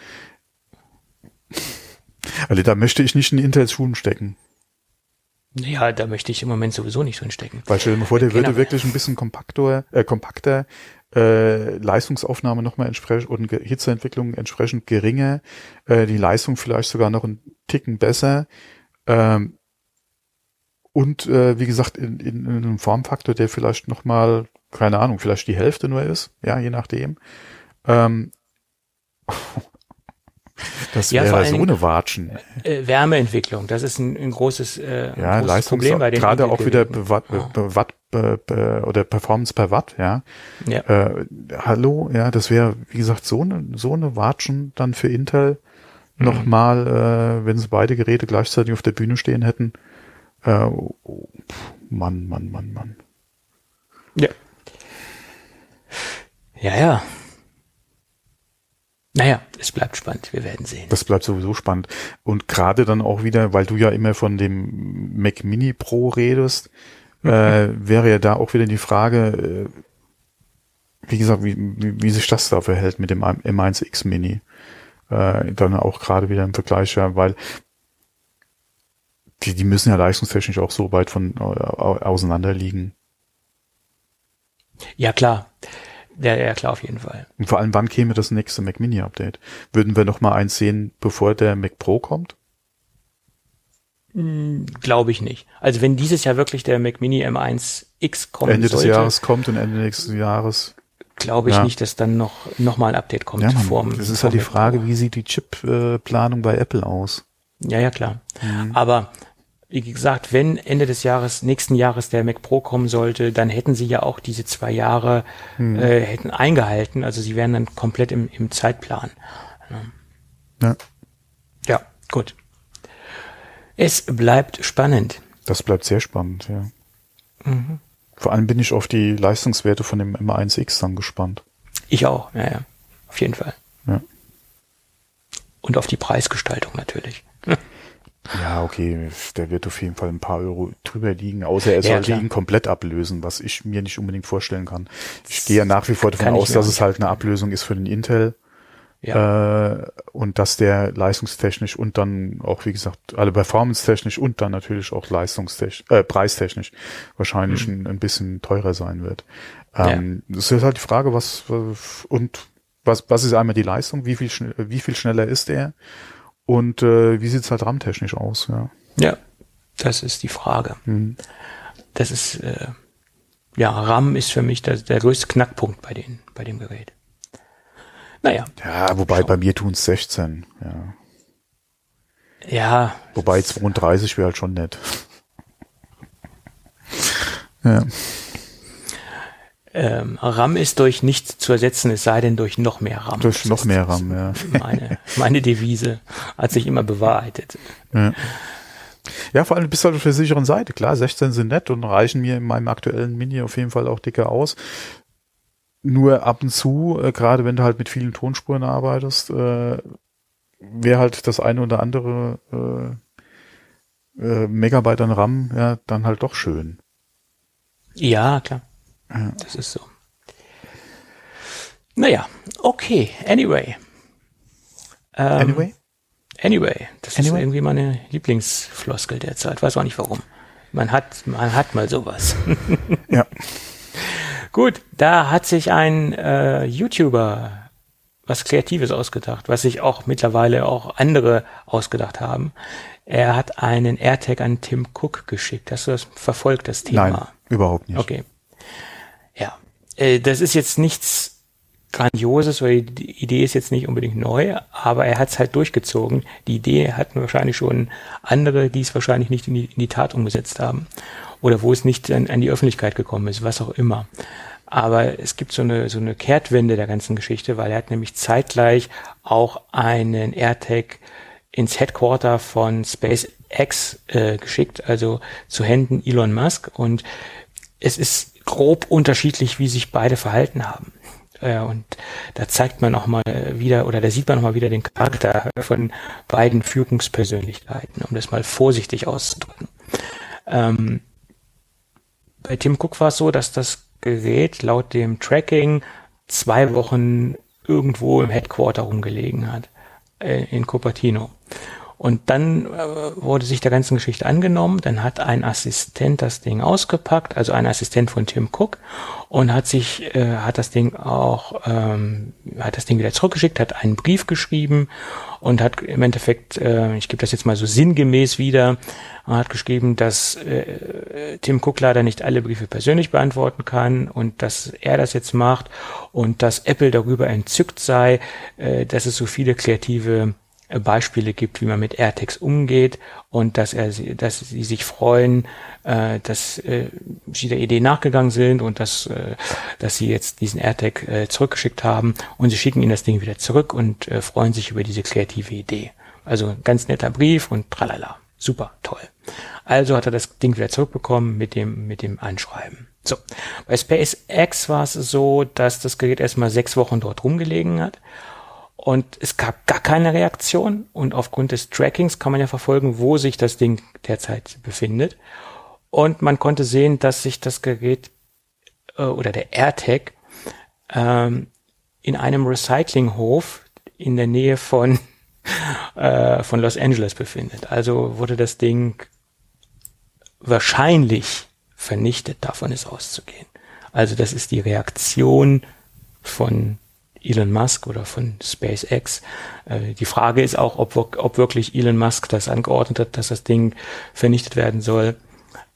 Also da möchte ich nicht in Intels Schuhen stecken. Ja, da möchte ich im Moment sowieso nicht drin stecken. Weil stell dir mal vor, der genau. würde wirklich ein bisschen kompakter, äh, kompakter, äh, Leistungsaufnahme nochmal entsprechend und Hitzeentwicklung entsprechend geringer, äh, die Leistung vielleicht sogar noch einen Ticken besser. Ähm, und äh, wie gesagt, in, in, in einem Formfaktor, der vielleicht nochmal, keine Ahnung, vielleicht die Hälfte nur ist, ja, je nachdem. Ähm, Das ja, wäre so eine Watschen. Äh, Wärmeentwicklung, das ist ein, ein großes, äh, ja, großes Leistungs Problem bei den Gerade auch wieder Watt, oh. Watt oder Performance per Watt, ja. ja. Äh, hallo, ja, das wäre, wie gesagt, so eine, so eine Watschen dann für Intel mhm. nochmal, äh, wenn sie beide Geräte gleichzeitig auf der Bühne stehen hätten. Äh, oh, Mann, Mann, Mann, Mann. Ja. Ja, ja. Naja, es bleibt spannend, wir werden sehen. Das bleibt sowieso spannend. Und gerade dann auch wieder, weil du ja immer von dem Mac Mini Pro redest, mhm. äh, wäre ja da auch wieder die Frage, äh, wie gesagt, wie, wie, wie sich das da verhält mit dem M1X Mini. Äh, dann auch gerade wieder im Vergleich, ja, weil die, die müssen ja leistungstechnisch auch so weit von äh, auseinander liegen. Ja, klar Ja, ja, klar, auf jeden Fall. Und vor allem, wann käme das nächste Mac Mini Update? Würden wir noch mal eins sehen, bevor der Mac Pro kommt? Hm, Glaube ich nicht. Also wenn dieses Jahr wirklich der Mac Mini M1X kommt, Ende sollte, des Jahres kommt und Ende nächsten Jahres. glaube ich Ja. nicht, dass dann noch, noch mal ein Update kommt. Ja, Mann, vorm- das ist halt die. Frage, wie sieht die Chip-Planung bei Apple aus? Ja, ja, klar. Mhm. Aber wie gesagt, wenn Ende des Jahres, nächsten Jahres der Mac Pro kommen sollte, dann hätten sie ja auch diese zwei Jahre Mhm. äh, hätten eingehalten. Also sie wären dann komplett im, im Zeitplan. Ja, Ja, gut. Es bleibt spannend. das bleibt sehr spannend, ja. Mhm. Vor allem bin ich auf die Leistungswerte von dem M1X dann gespannt. Ich auch, ja, ja. Auf jeden Fall. Ja. Und auf die Preisgestaltung natürlich. Ja, okay, der wird auf jeden Fall ein paar Euro drüber liegen, außer er Ja, sollte klar. ihn komplett ablösen, was ich mir nicht unbedingt vorstellen kann. Ich gehe ja nach wie vor davon aus, dass es halt eine Ablösung ist für den Intel Ja. äh, und dass der leistungstechnisch und dann auch, wie gesagt, alle performance-technisch und dann natürlich auch leistungstechnisch, äh, preistechnisch wahrscheinlich ein, ein bisschen teurer sein wird. Ähm, Das ist halt die Frage, was und was, was ist einmal die Leistung, wie viel, wie viel schneller ist er und äh, wie sieht's halt RAM-technisch aus, ja. ja, das ist die Frage. Mhm. Das ist, äh, ja, RAM ist für mich der, der größte Knackpunkt bei, den, bei dem Gerät. Naja, Ja, wobei bei mir tun's 16, ja. ja, Wobei 32 wäre halt schon nett. ja. Ähm, RAM ist durch nichts zu ersetzen, es sei denn durch noch mehr RAM. Durch Das noch mehr RAM, ja. Meine, meine Devise hat sich immer bewahrheitet. Ja. Ja, vor allem bist du halt auf der sicheren Seite. Klar, 16 sind nett und reichen mir in meinem aktuellen Mini auf jeden Fall auch dicker aus. Nur ab und zu, äh, gerade wenn du halt mit vielen Tonspuren arbeitest, äh, wäre halt das eine oder andere äh, äh, Megabyte an RAM ja dann halt doch schön. Ja, klar. Ja. Das ist so. Naja, okay, anyway. Ähm, Anyway? Anyway, das Anyway? ist irgendwie meine Lieblingsfloskel derzeit. Weiß auch nicht warum. Man hat, man hat mal sowas. Ja. Gut, da hat sich ein äh, YouTuber was Kreatives ausgedacht, was sich auch mittlerweile auch andere ausgedacht haben. Er hat einen AirTag an Tim Cook geschickt. Hast du das verfolgt, das Thema? Nein, überhaupt nicht. Okay. Äh, das ist jetzt nichts Grandioses, weil die Idee ist jetzt nicht unbedingt neu, aber er hat es halt durchgezogen. Die Idee hatten wahrscheinlich schon andere, die es wahrscheinlich nicht in die, in die Tat umgesetzt haben. Oder wo es nicht an, an die Öffentlichkeit gekommen ist, was auch immer. Aber es gibt so eine, so eine Kehrtwende der ganzen Geschichte, weil er hat nämlich zeitgleich auch einen AirTag ins Headquarter von SpaceX äh, geschickt, also zu Händen Elon Musk. Und es ist grob unterschiedlich, wie sich beide verhalten haben. Äh, und da zeigt man auch mal wieder, oder da sieht man auch mal wieder den Charakter von beiden Führungspersönlichkeiten, um das mal vorsichtig auszudrücken. Ähm, bei Tim Cook war es so, dass das Gerät laut dem Tracking zwei Wochen irgendwo im Headquarter rumgelegen hat, äh, in Cupertino. Und dann äh, wurde sich der ganzen Geschichte angenommen, dann hat ein Assistent das Ding ausgepackt, also ein Assistent von Tim Cook, und hat sich, äh, hat das Ding auch, ähm, hat das Ding wieder zurückgeschickt, hat einen Brief geschrieben und hat im Endeffekt, äh, ich gebe das jetzt mal so sinngemäß wieder, hat geschrieben, dass äh, Tim Cook leider nicht alle Briefe persönlich beantworten kann und dass er das jetzt macht und dass Apple darüber entzückt sei, äh, dass es so viele kreative Beispiele gibt, wie man mit AirTags umgeht und dass er, sie- dass sie sich freuen, äh, dass äh, sie der Idee nachgegangen sind und dass, äh, dass sie jetzt diesen AirTag äh, zurückgeschickt haben und sie schicken ihnen das Ding wieder zurück und äh, freuen sich über diese kreative Idee. Also ganz netter Brief und tralala. Super, toll. Also hat er das Ding wieder zurückbekommen mit dem, mit dem Anschreiben. So. Bei SpaceX war es so, dass das Gerät erstmal sechs Wochen dort rumgelegen hat. Und es gab gar keine Reaktion. Und aufgrund des Trackings kann man ja verfolgen, wo sich das Ding derzeit befindet. Und man konnte sehen, dass sich das Gerät äh, oder der AirTag ähm, in einem Recyclinghof in der Nähe von, äh, von Los Angeles befindet. Also wurde das Ding wahrscheinlich vernichtet, davon ist auszugehen. Also das ist die Reaktion von Elon Musk oder von SpaceX. Äh, die Frage ist auch, ob, ob wirklich Elon Musk das angeordnet hat, dass das Ding vernichtet werden soll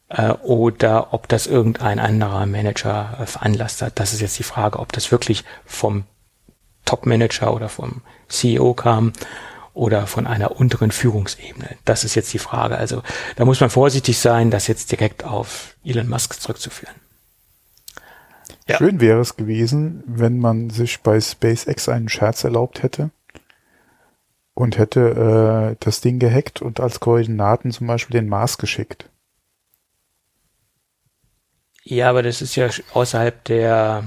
äh, oder ob das irgendein anderer Manager äh, veranlasst hat. Das ist jetzt die Frage, ob das wirklich vom Top-Manager oder vom CEO kam oder von einer unteren Führungsebene. Das ist jetzt die Frage. Also da muss man vorsichtig sein, das jetzt direkt auf Elon Musk zurückzuführen. Ja. Schön wäre es gewesen, wenn man sich bei SpaceX einen Scherz erlaubt hätte und hätte äh, das Ding gehackt und als Koordinaten zum Beispiel den Mars geschickt. Ja, aber das ist ja außerhalb der,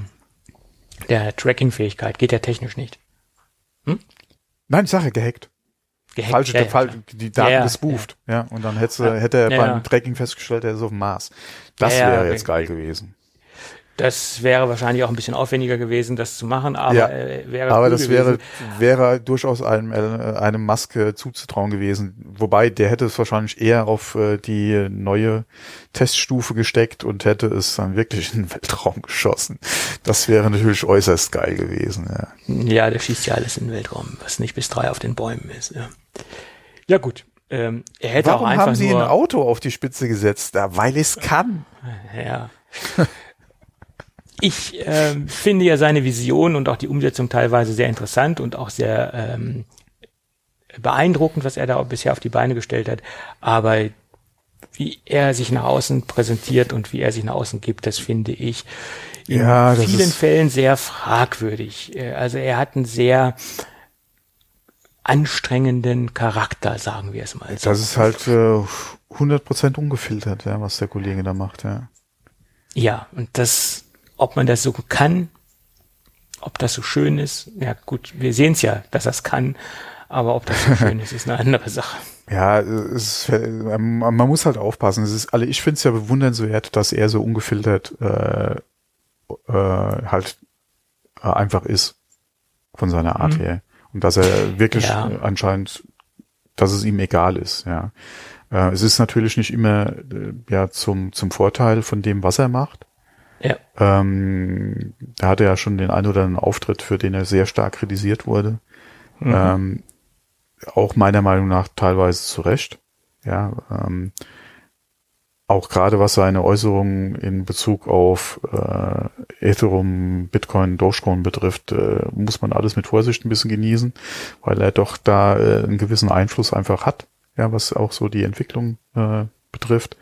der Tracking-Fähigkeit. Geht ja technisch nicht. Hm? Nein, ich sage gehackt. Gehackt, Falsche, ja, ja, die Daten ja, gespooft. Ja. ja. Und dann hätte, hätte er beim Tracking festgestellt, er ist auf dem Mars. Das wäre jetzt geil gewesen. Das wäre wahrscheinlich auch ein bisschen aufwendiger gewesen, das zu machen, aber ja, äh, wäre Aber das gewesen. wäre, wäre durchaus einem, äh, einem Maske zuzutrauen gewesen. Wobei, der hätte es wahrscheinlich eher auf äh, die neue Teststufe gesteckt und hätte es dann wirklich in den Weltraum geschossen. Das wäre natürlich äußerst geil gewesen, ja. Ja, der schießt ja alles in den Weltraum, was nicht bis drei auf den Bäumen ist, ja. Ja, gut. Ähm, er hätte Warum auch einfach haben Sie ein Auto auf die Spitze gesetzt? Da, weil es kann. Ja. ich äh, finde ja seine Vision und auch die Umsetzung teilweise sehr interessant und auch sehr ähm, beeindruckend, was er da bisher auf die Beine gestellt hat. Aber wie er sich nach außen präsentiert und wie er sich nach außen gibt, das finde ich in ja, vielen Fällen sehr fragwürdig. Äh, also er hat einen sehr anstrengenden Charakter, sagen wir es mal. So. Das ist halt äh, 100% ungefiltert, ja, was der Kollege da macht, ja. Ja, und das ob man das so kann, ob das so schön ist, ja gut, wir sehen es ja, dass das kann, aber ob das so schön ist, ist eine andere Sache. Ja, es ist, man muss halt aufpassen. Es ist, alle, ich finde es ja bewundernswert, dass er so ungefiltert äh, äh, halt äh, einfach ist von seiner Art mhm. her und dass er wirklich ja. anscheinend, dass es ihm egal ist. Ja, äh, es ist natürlich nicht immer äh, ja zum zum Vorteil von dem, was er macht. Ja. Ähm, da hatte er ja schon den einen oder anderen Auftritt, für den er sehr stark kritisiert wurde. Mhm. Ähm, auch meiner Meinung nach teilweise zu Recht. Ja, ähm, auch gerade was seine Äußerungen in Bezug auf äh, Ethereum, Bitcoin, Dogecoin betrifft, äh, muss man alles mit Vorsicht ein bisschen genießen, weil er doch da äh, einen gewissen Einfluss einfach hat, ja, was auch so die Entwicklung äh, betrifft.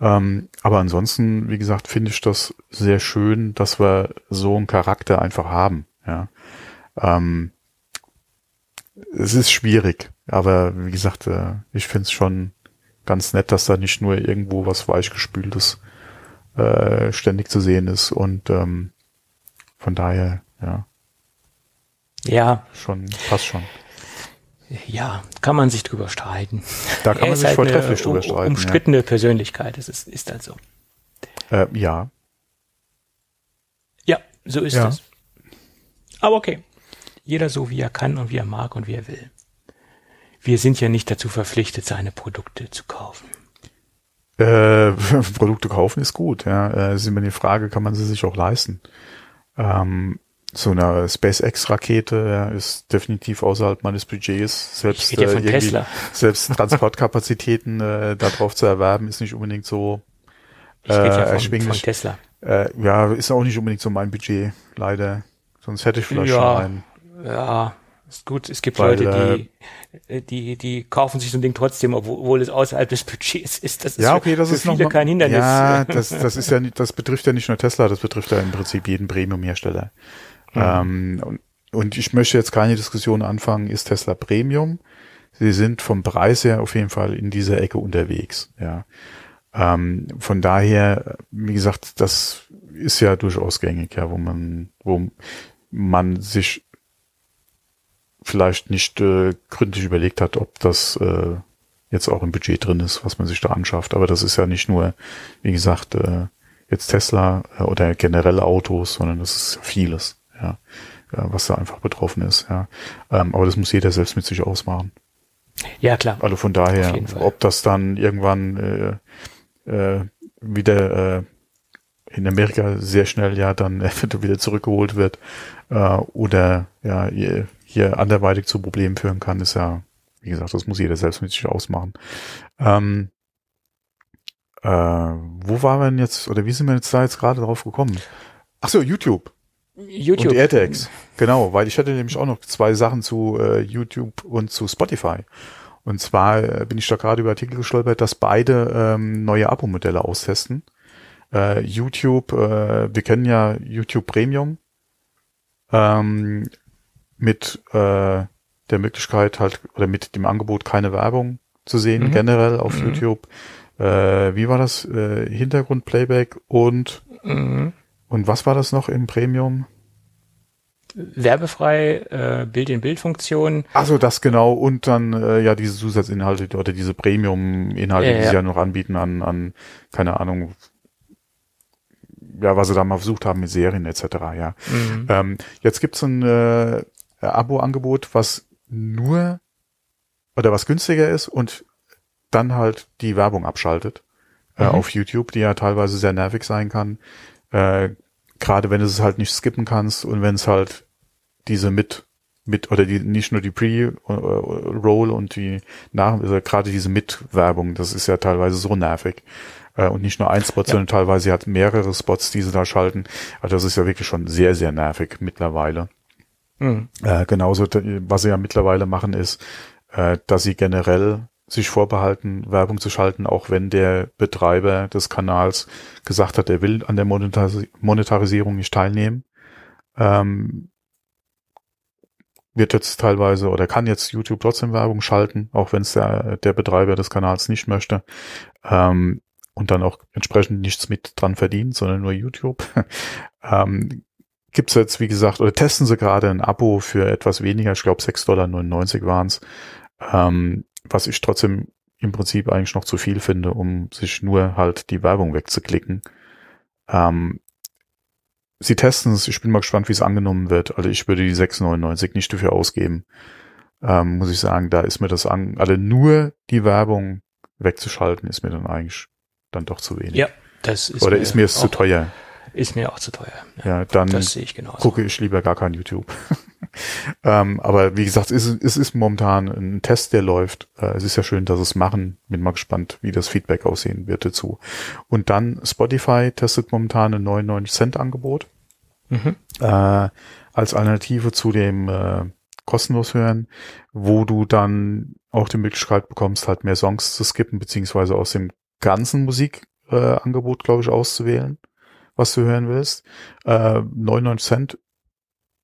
Ähm, aber ansonsten, wie gesagt, finde ich das sehr schön, dass wir so einen Charakter einfach haben. Ja. Ähm, es ist schwierig, aber wie gesagt, äh, ich finde es schon ganz nett, dass da nicht nur irgendwo was weichgespültes äh, ständig zu sehen ist und ähm, von daher, ja. Ja. Schon, passt schon. Ja, kann man sich drüber streiten. Da kann man sich halt vortrefflich drüber streiten. Umstrittene ja. Persönlichkeit, das ist, ist halt so. Äh, ja. Ja, so ist ja. es. Aber okay. Jeder so, wie er kann und wie er mag und wie er will. Wir sind ja nicht dazu verpflichtet, seine Produkte zu kaufen. Äh, Produkte kaufen ist gut, ja. Äh, ist immer die Frage, kann man sie sich auch leisten? Ähm, so eine SpaceX-Rakete ja, ist definitiv außerhalb meines Budgets. Selbst, äh, irgendwie, selbst Transportkapazitäten äh, darauf zu erwerben, ist nicht unbedingt so äh, ja von, von Tesla. Äh, ja, ist auch nicht unbedingt so mein Budget, leider. Sonst hätte ich vielleicht ja, schon einen. Ja, ist gut. Es gibt Weil, Leute, die, äh, die, die kaufen sich so ein Ding trotzdem, obwohl es außerhalb des Budgets ist. Das ist ja, okay, das für ist viele noch kein Hindernis. Ja, das, das ist ja nicht, das betrifft ja nicht nur Tesla, das betrifft ja im Prinzip jeden Premium-Hersteller. Mhm. Ähm, und, und ich möchte jetzt keine Diskussion anfangen, ist Tesla Premium? Sie sind vom Preis her auf jeden Fall in dieser Ecke unterwegs, ja. Ähm, von daher, wie gesagt, das ist ja durchaus gängig, ja, wo man, wo man sich vielleicht nicht äh, gründlich überlegt hat, ob das äh, jetzt auch im Budget drin ist, was man sich da anschafft. Aber das ist ja nicht nur, wie gesagt, äh, jetzt Tesla äh, oder generell Autos, sondern das ist vieles ja, was da einfach betroffen ist, ja. Ähm, aber das muss jeder selbst mit sich ausmachen. Ja, klar. Also von daher, ob das dann irgendwann äh, äh, wieder äh, in Amerika sehr schnell ja dann eventuell wieder zurückgeholt wird äh, oder ja hier, hier anderweitig zu Problemen führen kann, ist ja, wie gesagt, das muss jeder selbst mit sich ausmachen. Ähm, äh, wo waren wir denn jetzt, oder wie sind wir jetzt da jetzt gerade drauf gekommen? Ach so, YouTube. YouTube. Und AirTags. Genau, weil ich hatte nämlich auch noch zwei Sachen zu äh, YouTube und zu Spotify. Und zwar äh, bin ich da gerade über Artikel gestolpert, dass beide ähm, neue Abo-Modelle austesten. Äh, YouTube, äh, wir kennen ja YouTube Premium ähm, mit äh, der Möglichkeit halt oder mit dem Angebot keine Werbung zu sehen Mhm. generell auf Mhm. YouTube. Äh, wie war das? Äh, Hintergrund-Playback und Mhm. Und was war das noch im Premium? Werbefrei, äh, Bild-in-Bild-Funktion. Also das genau und dann äh, ja diese Zusatzinhalte oder diese Premium-Inhalte, Ja, die ja. sie ja noch anbieten an an keine Ahnung ja was sie da mal versucht haben mit Serien etc. Ja Mhm. ähm, jetzt gibt's ein äh, Abo-Angebot, was nur oder was günstiger ist und dann halt die Werbung abschaltet äh, Mhm. auf YouTube, die ja teilweise sehr nervig sein kann. Äh, Gerade wenn du es halt nicht skippen kannst und wenn es halt diese mit mit oder die nicht nur die Pre-Roll und die nach also gerade diese Mit-Werbung, das ist ja teilweise so nervig. Äh, und nicht nur ein Spot, Ja. sondern teilweise hat mehrere Spots, die sie da schalten. Also das ist ja wirklich schon sehr, sehr nervig mittlerweile. Mhm. Äh, genauso, was sie ja mittlerweile machen, ist, äh, dass sie generell sich vorbehalten, Werbung zu schalten, auch wenn der Betreiber des Kanals gesagt hat, er will an der Monetaris Monetarisierung nicht teilnehmen. Ähm, wird jetzt teilweise oder kann jetzt YouTube trotzdem Werbung schalten, auch wenn es der, der Betreiber des Kanals nicht möchte. Ähm, und dann auch entsprechend nichts mit dran verdient, sondern nur YouTube. ähm, gibt's jetzt, wie gesagt, oder testen sie gerade ein Abo für etwas weniger, ich glaube 6,99 Dollar waren's, ähm, was ich trotzdem im Prinzip eigentlich noch zu viel finde, um sich nur halt die Werbung wegzuklicken. Ähm, sie testen es, ich bin mal gespannt, wie es angenommen wird. Also ich würde die 6,99 nicht dafür ausgeben. Ähm, muss ich sagen, da ist mir das an, also nur die Werbung wegzuschalten, ist mir dann eigentlich dann doch zu wenig. Ja, das ist Oder ist mir es auch, zu teuer? Ist mir auch zu teuer. Ja, Ja, dann gucke ich lieber gar kein YouTube. ähm, aber wie gesagt, es ist, es ist momentan ein Test, der läuft. Äh, es ist ja schön, dass es machen. Bin mal gespannt, wie das Feedback aussehen wird dazu. Und dann Spotify testet momentan ein 99 Cent Angebot Mhm. äh, als Alternative zu dem äh, kostenlos hören, wo du dann auch die Möglichkeit bekommst, halt mehr Songs zu skippen, beziehungsweise aus dem ganzen Musikangebot, äh, glaube ich, auszuwählen, was du hören willst. Äh, 99 Cent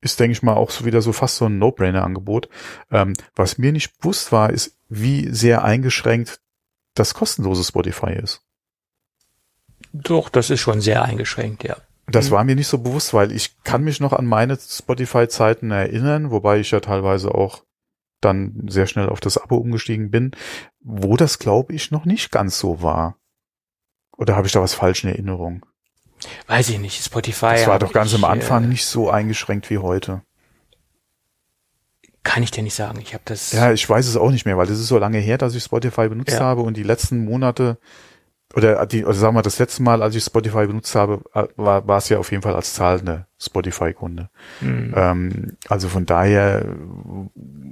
ist, denke ich mal, auch so wieder so fast so ein No-Brainer-Angebot. Ähm, was mir nicht bewusst war, ist, wie sehr eingeschränkt das kostenlose Spotify ist. Doch, das ist schon sehr eingeschränkt, ja. Das Mhm. war mir nicht so bewusst, weil ich kann mich noch an meine Spotify-Zeiten erinnern, wobei ich ja teilweise auch dann sehr schnell auf das Abo umgestiegen bin, wo das, glaube ich, noch nicht ganz so war. Oder habe ich da was falsch in Erinnerung? Weiß ich nicht. Spotify. Das war doch ganz ich, am Anfang Äh, nicht so eingeschränkt wie heute. kann ich dir nicht sagen. Ich habe das. Ja, ich weiß es auch nicht mehr, weil das ist so lange her, dass ich Spotify benutzt Ja. habe und die letzten Monate oder die, oder sagen wir das letzte Mal, als ich Spotify benutzt habe, äh, war, war es ja auf jeden Fall als zahlende Spotify-Kunde. Hm. Ähm, also von daher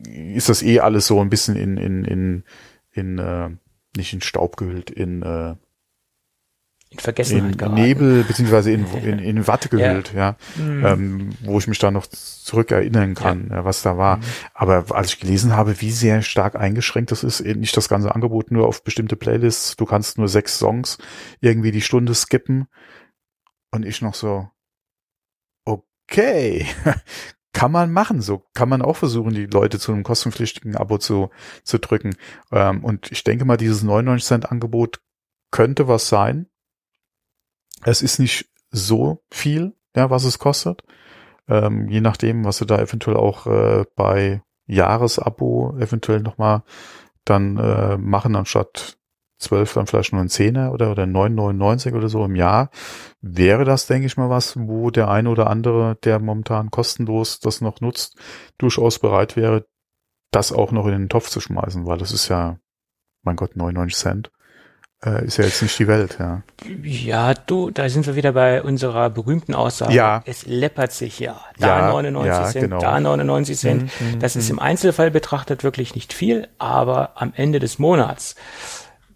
ist das eh alles so ein bisschen in, in, in, in äh, nicht in Staub gehüllt, in, äh, in in Vergessenheit geraten. Nebel beziehungsweise in, in, in Watte gehüllt, ja, Hm. ähm, wo ich mich da noch zurück erinnern kann, ja. was da war. Mhm. Aber als ich gelesen habe, wie sehr stark eingeschränkt das ist, eben nicht das ganze Angebot nur auf bestimmte Playlists, du kannst nur sechs Songs irgendwie die Stunde skippen und ich noch so, okay, kann man machen, so kann man auch versuchen, die Leute zu einem kostenpflichtigen Abo zu, zu drücken. Ähm, und ich denke mal, dieses 99 Cent Angebot könnte was sein. Es ist nicht so viel, ja, was es kostet. Ähm, je nachdem, was sie da eventuell auch äh, bei Jahresabo eventuell nochmal dann äh, machen, anstatt 12 dann vielleicht nur ein Zehner oder, oder 9,99 oder so im Jahr, wäre das, denke ich mal, was, wo der eine oder andere, der momentan kostenlos das noch nutzt, durchaus bereit wäre, das auch noch in den Topf zu schmeißen, weil das ist ja, mein Gott, 99 Cent. Äh, ist ja jetzt nicht die Welt, ja. Ja, du, da sind wir wieder bei unserer berühmten Aussage. Ja. Es läppert sich ja. Da Ja, 99 ja, Cent, genau. da 99 Cent. das ist im Einzelfall betrachtet wirklich nicht viel, aber am Ende des Monats,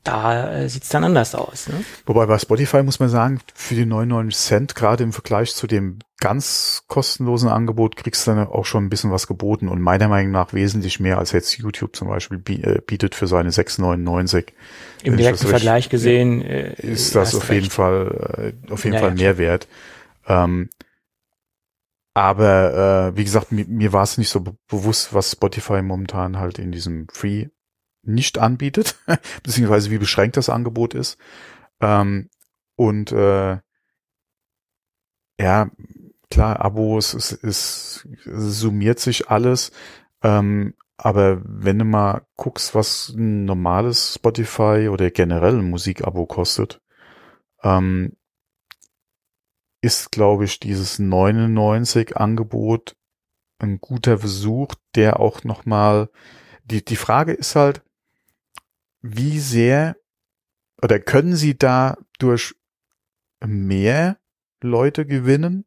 da äh, sieht's dann anders aus. Ne? Wobei bei Spotify muss man sagen, für die 99 Cent, gerade im Vergleich zu dem ganz kostenlosen Angebot, kriegst du dann auch schon ein bisschen was geboten und meiner Meinung nach wesentlich mehr als jetzt YouTube zum Beispiel äh, bietet für seine 6,99. Im direkten Vergleich gesehen äh, ist das auf du jeden recht. Fall äh, auf jeden Ja, Fall Mehrwert. Ähm, aber äh, wie gesagt, mir, mir war es nicht so be bewusst, was Spotify momentan halt in diesem Free nicht anbietet, beziehungsweise wie beschränkt das Angebot ist. Ähm, und äh, ja, klar, Abos, es, es, es summiert sich alles. Ähm, aber wenn du mal guckst, was ein normales Spotify oder generell ein Musikabo kostet, ähm, ist, glaube ich, dieses 99 Angebot ein guter Versuch, der auch nochmal, die, die Frage ist halt, wie sehr oder können sie da durch mehr Leute gewinnen,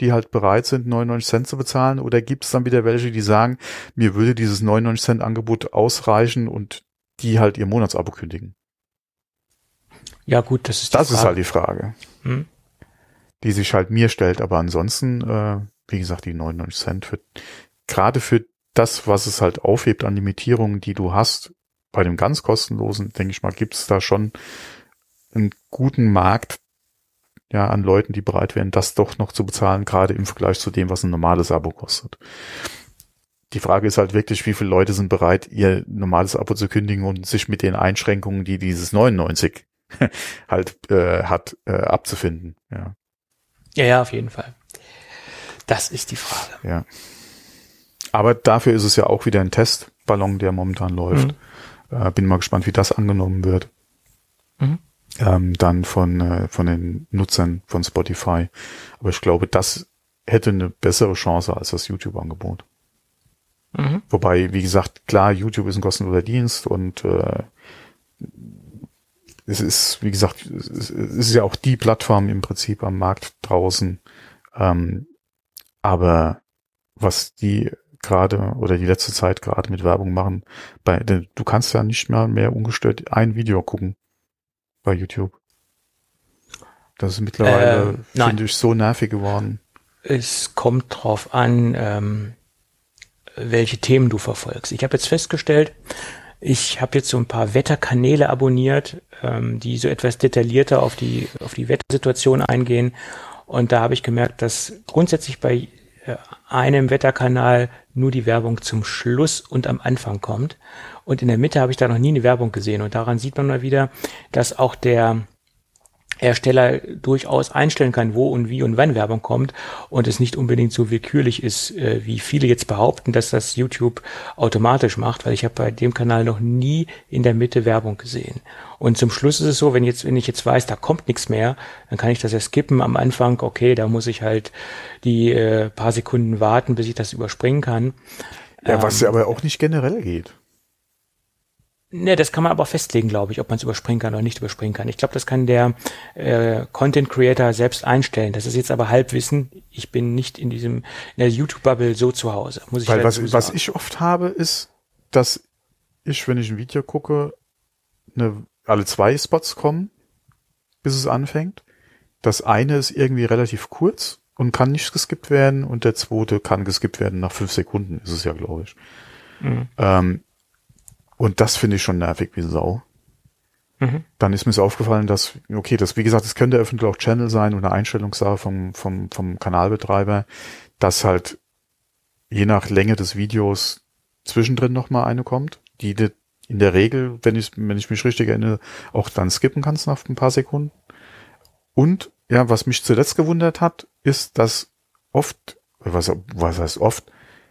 die halt bereit sind, 99 Cent zu bezahlen? Oder gibt es dann wieder welche, die sagen, mir würde dieses 99 Cent Angebot ausreichen und die halt ihr Monatsabo kündigen? Ja gut, das ist Das ist Frage. halt die Frage, Hm? die sich halt mir stellt. Aber ansonsten, äh, wie gesagt, die 99 Cent für, gerade für das, was es halt aufhebt an Limitierungen, die du hast, bei dem ganz kostenlosen, denke ich mal, gibt es da schon einen guten Markt, ja, an Leuten, die bereit wären, das doch noch zu bezahlen, gerade im Vergleich zu dem, was ein normales Abo kostet. Die Frage ist halt wirklich, wie viele Leute sind bereit, ihr normales Abo zu kündigen und sich mit den Einschränkungen, die dieses 99 halt äh, hat, äh, abzufinden. Ja, Ja, ja, auf jeden Fall. Das ist die Frage. ja. Aber dafür ist es ja auch wieder ein Testballon, der momentan läuft. Äh, bin mal gespannt, wie das angenommen wird. Mhm. Ähm, dann von, äh, von den Nutzern von Spotify. Aber ich glaube, das hätte eine bessere Chance als das YouTube-Angebot. Mhm. Wobei, wie gesagt, klar, YouTube ist ein kostenloser Dienst und äh, es ist, wie gesagt, es ist- ja auch die Plattform im Prinzip am Markt draußen. Ähm, aber was die gerade oder die letzte Zeit gerade mit Werbung machen, bei, denn du kannst ja nicht mal mehr ungestört ein Video gucken bei YouTube. Das ist mittlerweile, nein. finde ich, so nervig geworden. Es kommt drauf an, ähm, welche Themen du verfolgst. Ich habe jetzt festgestellt, ich habe jetzt so ein paar Wetterkanäle abonniert, ähm, die so etwas detaillierter auf die auf die Wettersituation eingehen. Und da habe ich gemerkt, dass grundsätzlich bei äh, einem Wetterkanal nur die Werbung zum Schluss und am Anfang kommt. Und in der Mitte habe ich da noch nie eine Werbung gesehen. Und daran sieht man mal wieder, dass auch der Hersteller durchaus einstellen kann, wo und wie und wann Werbung kommt und es nicht unbedingt so willkürlich ist, äh, wie viele jetzt behaupten, dass das YouTube automatisch macht, weil ich habe bei dem Kanal noch nie in der Mitte Werbung gesehen. Und zum Schluss ist es so, wenn jetzt, wenn ich jetzt weiß, da kommt nichts mehr, dann kann ich das ja skippen am Anfang, okay, da muss ich halt die äh, paar Sekunden warten, bis ich das überspringen kann. Ja, was Ähm, ja aber auch nicht generell geht. Ne, das kann man aber festlegen, glaube ich, ob man es überspringen kann oder nicht überspringen kann. Ich glaube, das kann der äh, Content Creator selbst einstellen. Das ist jetzt aber Halbwissen. Ich bin nicht in diesem in der YouTube-Bubble so zu Hause. Muss ich Weil was, dazu was sagen. ich oft habe, ist, dass ich, wenn ich ein Video gucke, eine, alle zwei Spots kommen, bis es anfängt. Das eine ist irgendwie relativ kurz und kann nicht geskippt werden und der zweite kann geskippt werden nach fünf Sekunden, ist es ja, glaube ich. Mhm. Ähm, und das finde ich schon nervig wie Sau. Mhm. Dann ist mir so aufgefallen, dass, okay, das, wie gesagt, das könnte eventuell auch Channel sein oder Einstellungssache vom, vom, vom Kanalbetreiber, dass halt je nach Länge des Videos zwischendrin nochmal eine kommt, die du in der Regel, wenn ich, wenn ich mich richtig erinnere, auch dann skippen kannst nach ein paar Sekunden. Und, ja, was mich zuletzt gewundert hat, ist, dass oft, was, was heißt oft,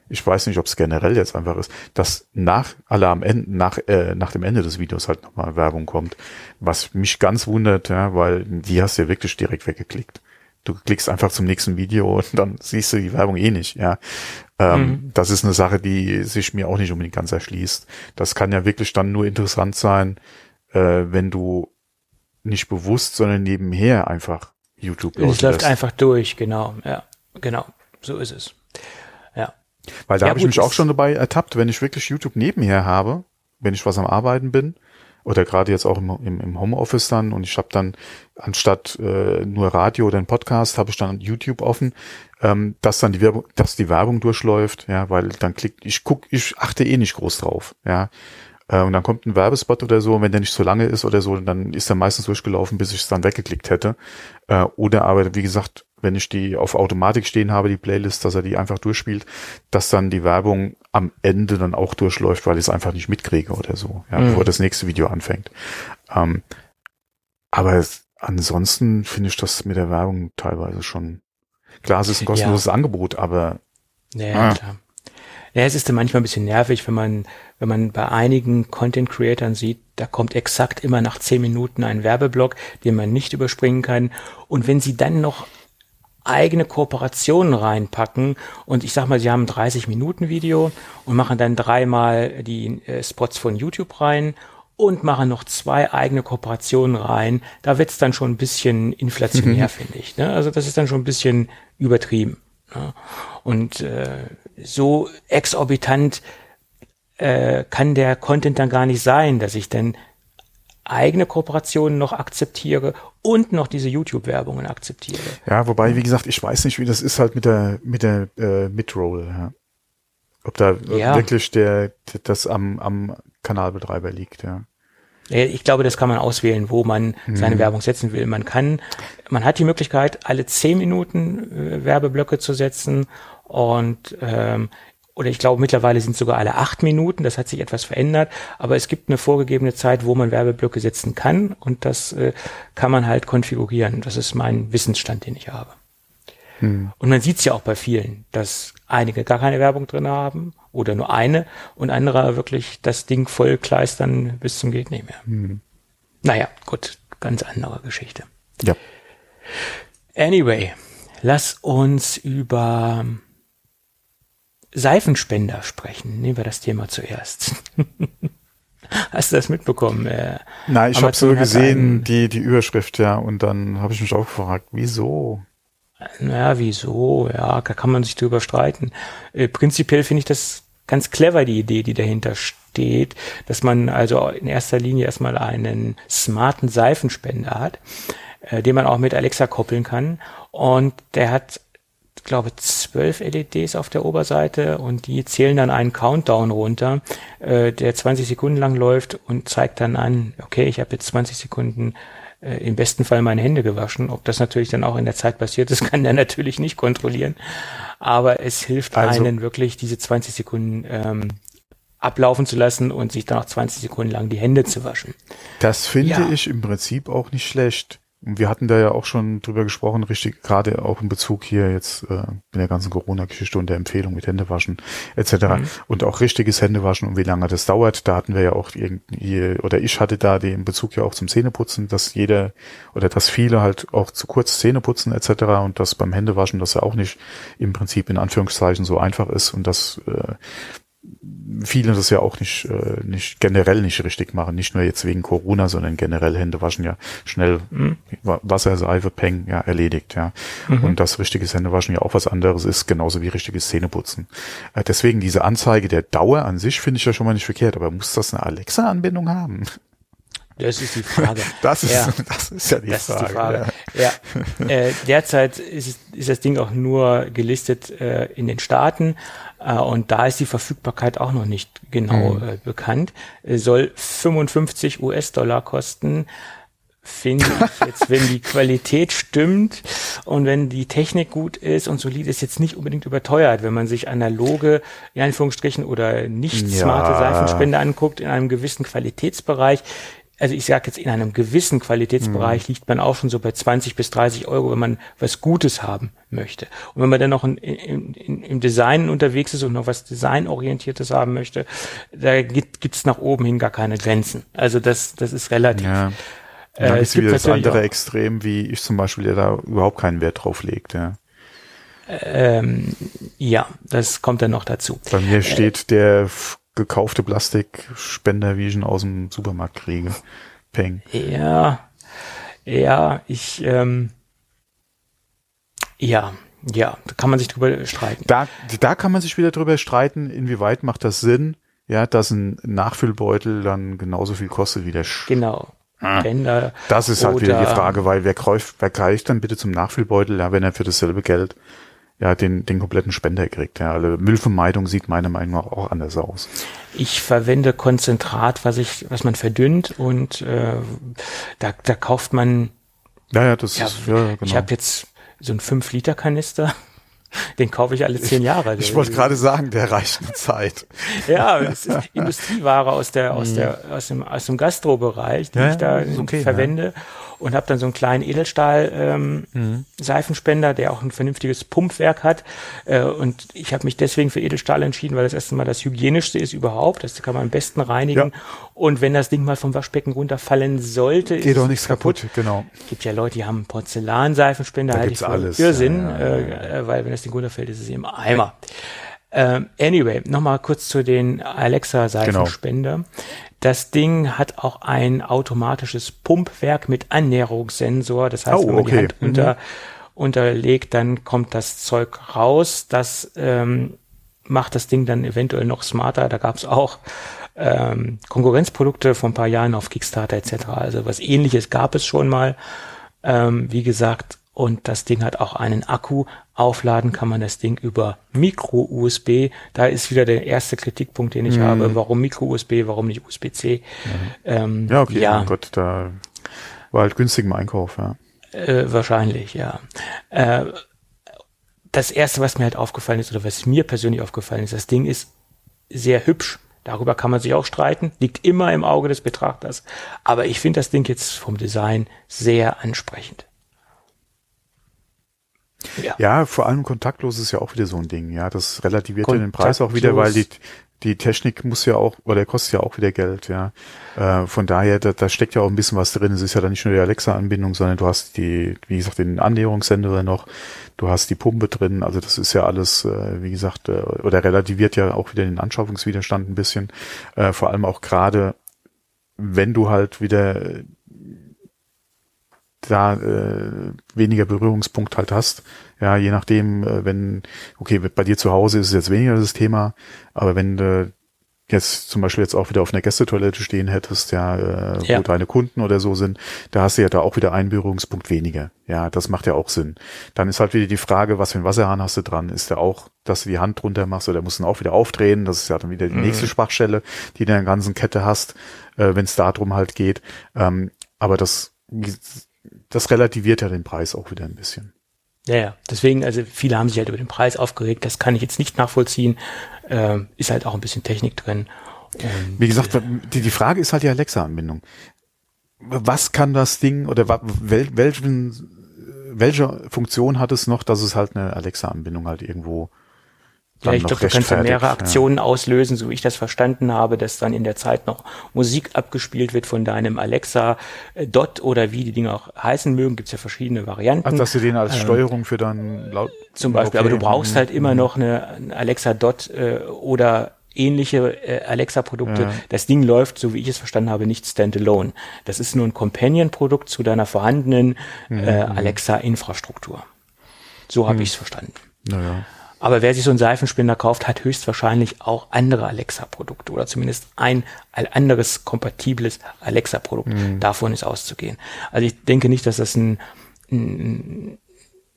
ich weiß nicht, ob es generell jetzt einfach ist, dass nach alle am Ende, nach, äh, nach dem Ende des Videos halt nochmal Werbung kommt. Was mich ganz wundert, ja, weil die hast du ja wirklich direkt weggeklickt. Du klickst einfach zum nächsten Video und dann siehst du die Werbung eh nicht, ja. Ähm, Mhm. Das ist eine Sache, die sich mir auch nicht unbedingt ganz erschließt. Das kann ja wirklich dann nur interessant sein, äh, wenn du nicht bewusst, sondern nebenher einfach YouTube Es läuft einfach durch, genau, ja, genau, so ist es. Weil da Ja, habe ich mich auch schon dabei ertappt, wenn ich wirklich YouTube nebenher habe, wenn ich was am Arbeiten bin, oder gerade jetzt auch im, im, im Homeoffice dann und ich habe dann anstatt äh, nur Radio oder einen Podcast, habe ich dann YouTube offen, ähm, dass dann die Werbung, dass die Werbung durchläuft, ja, weil dann klickt, ich guck, ich achte eh nicht groß drauf, ja. Äh, und dann kommt ein Werbespot oder so, und wenn der nicht so lange ist oder so, dann ist er meistens durchgelaufen, bis ich es dann weggeklickt hätte. Äh, oder aber, wie gesagt, wenn ich die auf Automatik stehen habe, die Playlist, dass er die einfach durchspielt, dass dann die Werbung am Ende dann auch durchläuft, weil ich es einfach nicht mitkriege oder so, ja, Mhm. bevor das nächste Video anfängt. Ähm, aber es, ansonsten finde ich das mit der Werbung teilweise schon, klar, es ist ein kostenloses Angebot, aber Ja, ja Ah. klar. Ja, es ist dann manchmal ein bisschen nervig, wenn man, wenn man bei einigen Content Creatern sieht, da kommt exakt immer nach zehn Minuten ein Werbeblock, den man nicht überspringen kann. Und wenn sie dann noch eigene Kooperationen reinpacken und ich sag mal, sie haben ein 30 Minuten Video und machen dann dreimal die äh, Spots von YouTube rein und machen noch zwei eigene Kooperationen rein, da wird's dann schon ein bisschen inflationär, finde ich. Ne? Also das ist dann schon ein bisschen übertrieben. Ne? Und äh, so exorbitant äh, kann der Content dann gar nicht sein, dass ich dann eigene Kooperationen noch akzeptiere und noch diese YouTube-Werbungen akzeptiere. Ja, wobei, wie gesagt, ich weiß nicht, wie das ist halt mit der mit der äh, Midroll. Ja. Ob da Ja. wirklich der das am am Kanalbetreiber liegt. Ja. Ich glaube, das kann man auswählen, wo man seine Mhm. Werbung setzen will. Man kann, man hat die Möglichkeit, alle zehn Minuten äh, Werbeblöcke zu setzen und ähm, oder ich glaube mittlerweile sind sogar alle acht Minuten. Das hat sich etwas verändert, aber es gibt eine vorgegebene Zeit, wo man Werbeblöcke setzen kann und das äh, kann man halt konfigurieren. Das ist mein Wissensstand, den ich habe. Hm. Und man sieht es ja auch bei vielen, dass einige gar keine Werbung drin haben oder nur eine und andere wirklich das Ding voll kleistern bis zum geht nicht mehr. Hm. Naja, gut, ganz andere Geschichte. ja. Anyway, lass uns über Seifenspender sprechen. Nehmen wir das Thema zuerst. Hast du das mitbekommen? Äh, Nein, ich habe so gesehen, die die Überschrift, ja, und dann habe ich mich auch gefragt, wieso? Naja, wieso? Ja, da kann man sich drüber streiten. Äh, prinzipiell finde ich das ganz clever, die Idee, die dahinter steht, dass man also in erster Linie erstmal einen smarten Seifenspender hat, äh, den man auch mit Alexa koppeln kann. Und der hat, glaube zwölf LEDs auf der Oberseite und die zählen dann einen Countdown runter, äh, der 20 Sekunden lang läuft und zeigt dann an, okay, ich habe jetzt 20 Sekunden äh, im besten Fall meine Hände gewaschen. Ob das natürlich dann auch in der Zeit passiert ist, kann der natürlich nicht kontrollieren. Aber es hilft Also- einen wirklich, diese 20 Sekunden ähm, ablaufen zu lassen und sich dann auch 20 Sekunden lang die Hände zu waschen. Das finde Ja. ich im Prinzip auch nicht schlecht. Wir hatten da ja auch schon drüber gesprochen, richtig, gerade auch in Bezug hier jetzt äh, mit der ganzen Corona-Geschichte und der Empfehlung mit Händewaschen etc. Mhm. Und auch richtiges Händewaschen und wie lange das dauert. Da hatten wir ja auch irgendwie, oder ich hatte da den Bezug ja auch zum Zähneputzen, dass jeder oder dass viele halt auch zu kurz Zähne putzen etc. und dass beim Händewaschen das ja auch nicht im Prinzip in Anführungszeichen so einfach ist und dass äh, viele das ja auch nicht, äh, nicht generell nicht richtig machen, nicht nur jetzt wegen Corona, sondern generell Hände waschen ja schnell Wa- Wasser, Seife, Peng, ja, erledigt, ja. Und das richtiges Händewaschen ja auch was anderes ist, genauso wie richtiges Zähneputzen. Äh, deswegen diese Anzeige der Dauer an sich finde ich ja schon mal nicht verkehrt, aber muss das eine Alexa-Anbindung haben? Das ist die Frage. Das ist, Ja. das ist ja die Das Frage. ist die Frage. Ja. Äh, derzeit ist, ist das Ding auch nur gelistet äh, in den Staaten äh, und da ist die Verfügbarkeit auch noch nicht genau Mhm. äh, bekannt. Es soll 55 US-Dollar kosten. Finde ich jetzt, wenn die Qualität stimmt und wenn die Technik gut ist und solide ist, jetzt nicht unbedingt überteuert, wenn man sich analoge, in Anführungsstrichen, oder nicht Ja. smarte Seifenspender anguckt in einem gewissen Qualitätsbereich. Also ich sage jetzt, in einem gewissen Qualitätsbereich liegt man auch schon so bei 20 bis 30 Euro, wenn man was Gutes haben möchte. Und wenn man dann noch in, in, in, im Design unterwegs ist und noch was Designorientiertes haben möchte, da gibt es nach oben hin gar keine Grenzen. Also das, das ist relativ. Ja. Äh, Dann es ist gibt wieder das andere auch- Extrem, wie ich zum Beispiel, der da überhaupt keinen Wert drauf legt, ja. Ähm, ja, das kommt dann noch dazu. Bei mir steht der gekaufte Plastikspender, wie ich ihn aus dem Supermarkt kriege. Peng. Ja, Ja, ich, ähm, ja, ja, da kann man sich drüber streiten. Da, da kann man sich wieder drüber streiten, inwieweit macht das Sinn, ja, dass ein Nachfüllbeutel dann genauso viel kostet wie der Sch Genau. Ah. Bänder Das ist halt wieder die Frage, weil wer greift, wer greift dann bitte zum Nachfüllbeutel, ja, wenn er für dasselbe Geld ja den, den kompletten Spender kriegt. Ja, also Müllvermeidung sieht meiner Meinung nach auch anders aus. Ich verwende Konzentrat, was ich, was man verdünnt und äh, da, da kauft man Ja, ja, das Ja, ist, ja, genau. Ich habe jetzt so einen 5-Liter-Kanister, den kaufe ich alle zehn Jahre. ich wollte gerade sagen, der reicht eine Zeit. Ja, das ist Industrieware aus der aus der aus dem aus dem Gastrobereich, die Mhm. Ja, ich da okay, verwende und habe dann so einen kleinen Edelstahl ähm, Mhm. Seifenspender, der auch ein vernünftiges Pumpwerk hat äh, und ich habe mich deswegen für Edelstahl entschieden, weil das erste Mal das hygienischste ist überhaupt, das kann man am besten reinigen Ja. und wenn das Ding mal vom Waschbecken runterfallen sollte, ist Geht auch nichts kaputt, genau. gibt ja Leute, die haben Porzellanseifenspender, Da halte ich für alles, Irrsinn, ja, ja, äh, äh, weil wenn das Ding runterfällt, ist es im Eimer. Ähm, anyway, nochmal kurz zu den Alexa-Seifenspender. Das Ding hat auch ein automatisches Pumpwerk mit Annäherungssensor. Das heißt, Oh, wenn man die okay. Hand unter, unterlegt, dann kommt das Zeug raus. Das ähm, macht das Ding dann eventuell noch smarter. Da gab es auch ähm, Konkurrenzprodukte vor ein paar Jahren auf Kickstarter etc. Also was ähnliches gab es schon mal. Ähm, wie gesagt, und das Ding hat auch einen Akku. Aufladen kann man das Ding über Micro-USB. Da ist wieder der erste Kritikpunkt, den ich habe. Warum Micro-USB, warum nicht USB-C? Ähm, Ja, okay, ja mein Gott, da war halt günstig im Einkauf, ja. äh, wahrscheinlich, ja. Äh, das erste, was mir halt aufgefallen ist, oder was mir persönlich aufgefallen ist, das Ding ist sehr hübsch. Darüber kann man sich auch streiten. Liegt immer im Auge des Betrachters. Aber ich finde das Ding jetzt vom Design sehr ansprechend. Ja. Ja, vor allem kontaktlos ist ja auch wieder so ein Ding, ja. Das relativiert ja den Preis auch wieder, weil die, die Technik muss ja auch, oder kostet ja auch wieder Geld, ja. Äh, von daher, da, da steckt ja auch ein bisschen was drin. Es ist ja dann nicht nur die Alexa-Anbindung, sondern du hast die, wie gesagt, den Annäherungssender noch, du hast die Pumpe drin, also das ist ja alles, äh, wie gesagt, äh, oder relativiert ja auch wieder den Anschaffungswiderstand ein bisschen. Äh, vor allem auch gerade, wenn du halt wieder da äh, weniger Berührungspunkt halt hast. Ja, je nachdem, äh, wenn, okay, bei dir zu Hause ist es jetzt weniger das Thema, aber wenn du jetzt zum Beispiel jetzt auch wieder auf einer Gästetoilette stehen hättest, ja, äh, Ja. wo deine Kunden oder so sind, da hast du ja da auch wieder einen Berührungspunkt weniger. Ja, das macht ja auch Sinn. Dann ist halt wieder die Frage, was für ein Wasserhahn hast du dran? Ist der auch, dass du die Hand drunter machst oder musst du ihn auch wieder aufdrehen? Das ist ja dann wieder die nächste Schwachstelle, die du in der ganzen Kette hast, äh, wenn es darum halt geht. Ähm, aber das, das relativiert ja den Preis auch wieder ein bisschen. Ja, ja. Deswegen, also viele haben sich halt über den Preis aufgeregt. Das kann ich jetzt nicht nachvollziehen. Ähm, ist halt auch ein bisschen Technik drin. Und, Wie gesagt, die, die Frage ist halt die Alexa-Anbindung. Was kann das Ding oder wel, welchen, welche Funktion hat es noch, dass es halt eine Alexa-Anbindung halt irgendwo ja, ich glaube, du kannst dann mehrere rechtfertigt, ja. Aktionen auslösen, so wie ich das verstanden habe, dass dann in der Zeit noch Musik abgespielt wird von deinem Alexa äh, Dot oder wie die Dinge auch heißen mögen. Gibt's ja verschiedene Varianten. Ach, dass du den als Steuerung für dann laut Ähm, zum Beispiel. Aber du brauchst mhm. halt immer noch eine, eine Alexa Dot äh, oder ähnliche äh, Alexa-Produkte. Ja. Das Ding läuft, so wie ich es verstanden habe, nicht standalone. Das ist nur ein Companion-Produkt zu deiner vorhandenen Mhm, äh, Alexa-Infrastruktur. So habe ich es verstanden. Naja. Aber wer sich so einen Seifenspender kauft, hat höchstwahrscheinlich auch andere Alexa-Produkte oder zumindest ein ein anderes kompatibles Alexa-Produkt. Mhm. Davon ist auszugehen. Also ich denke nicht, dass das ein, ein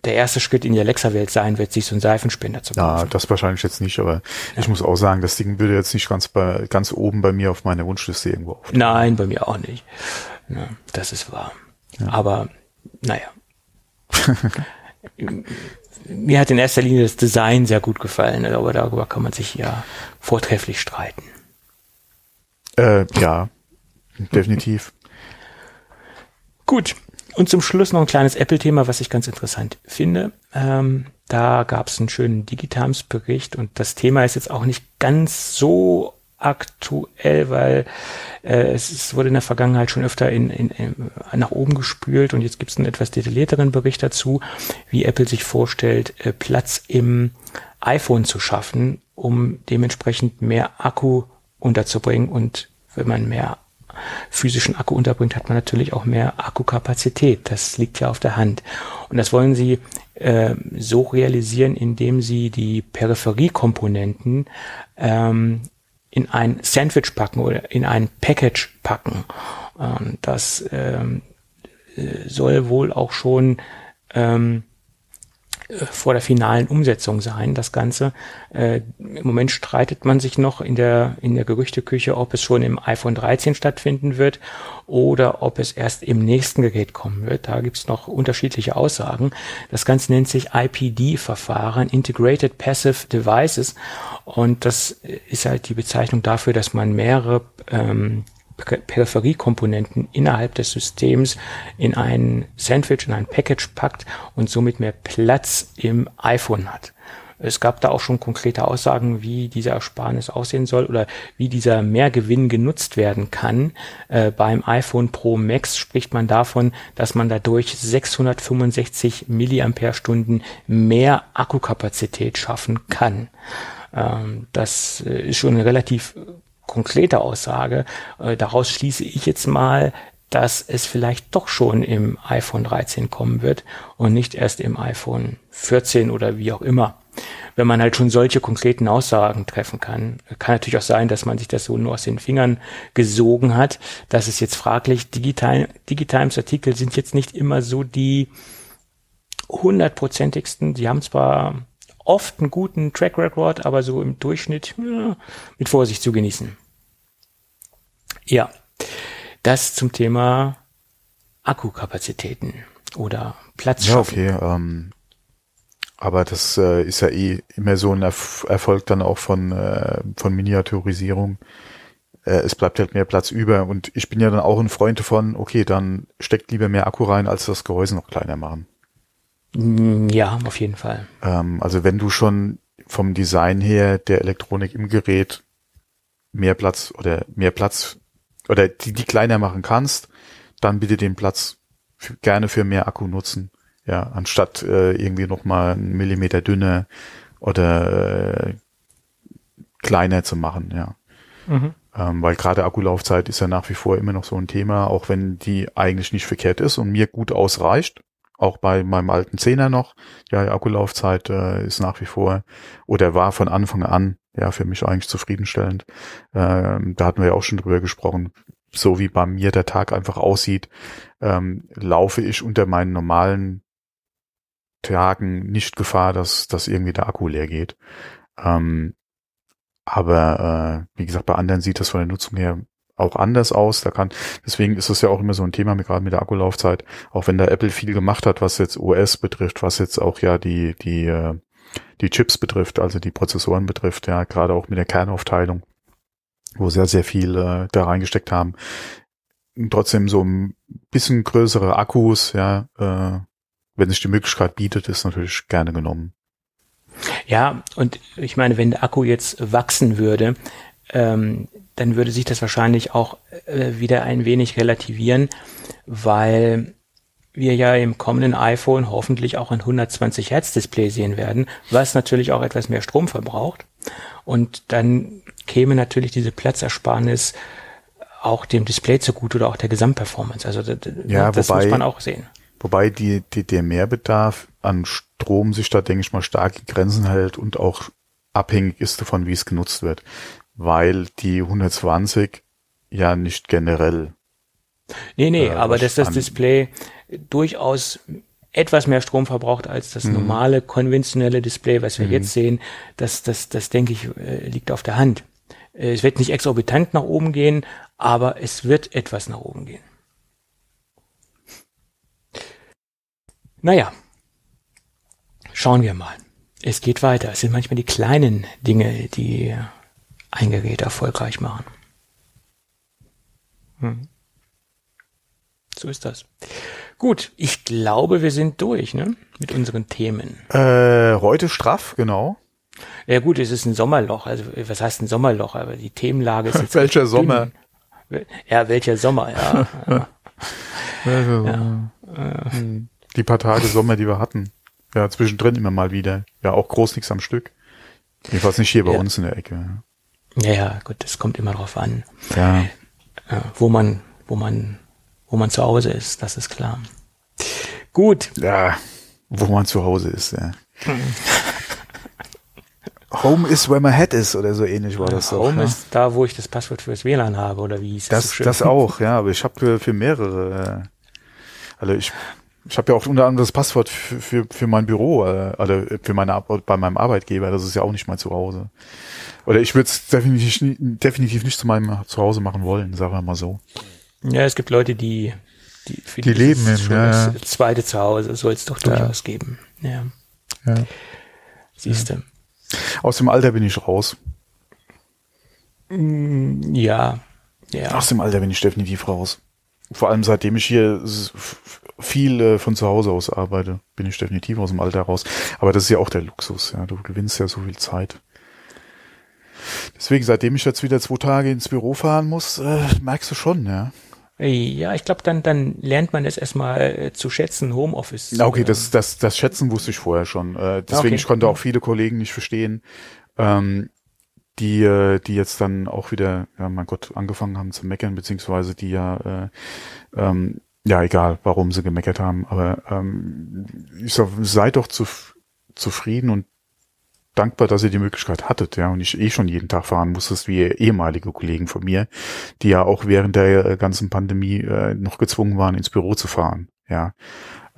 der erste Schritt in die Alexa-Welt sein wird, sich so einen Seifenspender zu Ja, kaufen. das wahrscheinlich jetzt nicht, aber ich muss auch sagen, das Ding würde jetzt nicht ganz bei, ganz oben bei mir auf meiner Wunschliste irgendwo auf. Nein, bei mir auch nicht. Ja, das ist wahr. Aber naja. Mir hat in erster Linie das Design sehr gut gefallen, aber darüber kann man sich ja vortrefflich streiten. Äh, ja, definitiv. Gut. Und zum Schluss noch ein kleines Apple-Thema, was ich ganz interessant finde. Ähm, da gab es einen schönen Digitams-Bericht und das Thema ist jetzt auch nicht ganz so aktuell, weil äh, es, es wurde in der Vergangenheit schon öfter in, in, in, nach oben gespült und jetzt gibt es einen etwas detaillierteren Bericht dazu, wie Apple sich vorstellt, äh, Platz im iPhone zu schaffen, um dementsprechend mehr Akku unterzubringen und wenn man mehr physischen Akku unterbringt, hat man natürlich auch mehr Akkukapazität. Das liegt ja auf der Hand. Und das wollen sie äh, so realisieren, indem sie die Peripheriekomponenten ähm, in ein Sandwich packen oder in ein Package packen. Und das ähm, äh, soll wohl auch schon ähm, äh, vor der finalen Umsetzung sein, das Ganze. Äh, Im Moment streitet man sich noch in der, in der Gerüchteküche, ob es schon im iPhone 13 stattfinden wird oder ob es erst im nächsten Gerät kommen wird. Da gibt es noch unterschiedliche Aussagen. Das Ganze nennt sich IPD-Verfahren, Integrated Passive Devices. Und das ist halt die Bezeichnung dafür, dass man mehrere ähm, Peripheriekomponenten innerhalb des Systems in ein Sandwich, in ein Package packt und somit mehr Platz im iPhone hat. Es gab da auch schon konkrete Aussagen, wie dieser Ersparnis aussehen soll oder wie dieser Mehrgewinn genutzt werden kann. Äh, beim iPhone Pro Max spricht man davon, dass man dadurch 665 Milliampere-Stunden mehr Akkukapazität schaffen kann. Ähm, das äh, ist schon eine relativ konkrete Aussage. Äh, daraus schließe ich jetzt mal, dass es vielleicht doch schon im iPhone 13 kommen wird und nicht erst im iPhone 14 oder wie auch immer. Wenn man halt schon solche konkreten Aussagen treffen kann, kann natürlich auch sein, dass man sich das so nur aus den Fingern gesogen hat. Das ist jetzt fraglich. Digital, Digitimes Artikel sind jetzt nicht immer so die hundertprozentigsten. Die haben zwar oft einen guten Track Record, aber so im Durchschnitt ja, mit Vorsicht zu genießen. Ja, das zum Thema Akkukapazitäten oder Platz. Ja, okay. Ähm, aber das äh, ist ja eh immer so ein Erf Erfolg dann auch von, äh, von Miniaturisierung. Äh, es bleibt halt mehr Platz über und ich bin ja dann auch ein Freund davon, okay, dann steckt lieber mehr Akku rein, als das Gehäuse noch kleiner machen. Mm, ja, auf jeden Fall. Ähm, also wenn du schon vom Design her der Elektronik im Gerät mehr Platz oder mehr Platz oder die, die kleiner machen kannst, dann bitte den Platz für, gerne für mehr Akku nutzen. Ja, anstatt äh, irgendwie nochmal einen Millimeter dünner oder äh, kleiner zu machen, ja. Mhm. Ähm, weil gerade Akkulaufzeit ist ja nach wie vor immer noch so ein Thema, auch wenn die eigentlich nicht verkehrt ist und mir gut ausreicht auch bei meinem alten Zehner noch. Ja, die Akkulaufzeit äh, ist nach wie vor oder war von Anfang an ja für mich eigentlich zufriedenstellend. Ähm, da hatten wir ja auch schon drüber gesprochen. So wie bei mir der Tag einfach aussieht, ähm, laufe ich unter meinen normalen Tagen nicht Gefahr, dass, dass irgendwie der Akku leer geht. Ähm, aber äh, wie gesagt, bei anderen sieht das von der Nutzung her auch anders aus. Da kann, deswegen ist es ja auch immer so ein Thema, gerade mit der Akkulaufzeit, auch wenn da Apple viel gemacht hat, was jetzt OS betrifft, was jetzt auch ja die, die, äh, die Chips betrifft, also die Prozessoren betrifft, ja, gerade auch mit der Kernaufteilung, wo sehr, sehr viel äh, da reingesteckt haben. Trotzdem so ein bisschen größere Akkus, ja, äh, wenn sich die Möglichkeit bietet, ist natürlich gerne genommen. Ja, und ich meine, wenn der Akku jetzt wachsen würde, ähm, dann würde sich das wahrscheinlich auch äh, wieder ein wenig relativieren, weil wir ja im kommenden iPhone hoffentlich auch ein 120 Hertz Display sehen werden, was natürlich auch etwas mehr Strom verbraucht. Und dann käme natürlich diese Platzersparnis auch dem Display zugute oder auch der Gesamtperformance. Also das, ja, das wobei, muss man auch sehen. Wobei die, die, der Mehrbedarf an Strom sich da, denke ich mal, stark in Grenzen hält und auch abhängig ist davon, wie es genutzt wird weil die 120 ja nicht generell. Nee, nee, äh, aber dass das Display durchaus etwas mehr Strom verbraucht als das mhm. normale konventionelle Display, was wir mhm. jetzt sehen, das, das, das denke ich, äh, liegt auf der Hand. Äh, es wird nicht exorbitant nach oben gehen, aber es wird etwas nach oben gehen. Naja, schauen wir mal. Es geht weiter. Es sind manchmal die kleinen Dinge, die ein Gerät erfolgreich machen. Hm. So ist das. Gut, ich glaube, wir sind durch, ne? Mit unseren Themen. Äh, heute straff, genau. Ja gut, es ist ein Sommerloch. Also was heißt ein Sommerloch? Aber die Themenlage ist jetzt Welcher Sommer? Ja, welcher Sommer, ja. ja. ja. Die paar Tage Sommer, die wir hatten. Ja, zwischendrin immer mal wieder. Ja, auch groß nichts am Stück. Jedenfalls nicht hier bei ja. uns in der Ecke. Ja, ja, gut, das kommt immer drauf an. Ja. Ja, wo man, wo man, wo man zu Hause ist, das ist klar. Gut. Ja, wo man zu Hause ist, ja. Home is where my head is oder so ähnlich war das Home doch. ist da, wo ich das Passwort fürs WLAN habe oder wie hieß Das, so schön? das auch, ja, aber ich habe für, für mehrere, äh, also ich, ich habe ja auch unter anderem das Passwort für, für, für mein Büro, äh, also für meine bei meinem Arbeitgeber, das ist ja auch nicht mein Zuhause. Oder ich würde es definitiv, definitiv nicht zu meinem Zuhause machen wollen, sagen wir mal so. Ja, es gibt Leute, die, die, für Die ist leben im- ja, das ja. zweite Zuhause, soll es doch durchaus geben. Ja, Ja. siehst du. Aus dem Alter bin ich raus. Ja, ja. Aus dem Alter bin ich definitiv raus. Vor allem seitdem ich hier viel äh, von zu Hause aus arbeite, bin ich definitiv aus dem Alter raus. Aber das ist ja auch der Luxus, ja. Du gewinnst ja so viel Zeit. Deswegen, seitdem ich jetzt wieder zwei Tage ins Büro fahren muss, äh, merkst du schon, ja. Ja, ich glaube, dann, dann lernt man es erstmal äh, zu schätzen, Homeoffice. Na, Okay, das, das, das Schätzen wusste ich vorher schon. Äh, deswegen, Okay. ich konnte auch viele Kollegen nicht verstehen, ähm, die, äh, die jetzt dann auch wieder, ja, mein Gott, angefangen haben zu meckern, beziehungsweise die ja, äh, ähm, ja, egal, warum sie gemeckert haben, aber ähm, ich sag, seid doch zu, zufrieden und dankbar, dass ihr die Möglichkeit hattet, ja, und ich eh schon jeden Tag fahren musstest, wie ehemalige Kollegen von mir, die ja auch während der äh, ganzen Pandemie äh, noch gezwungen waren, ins Büro zu fahren, ja.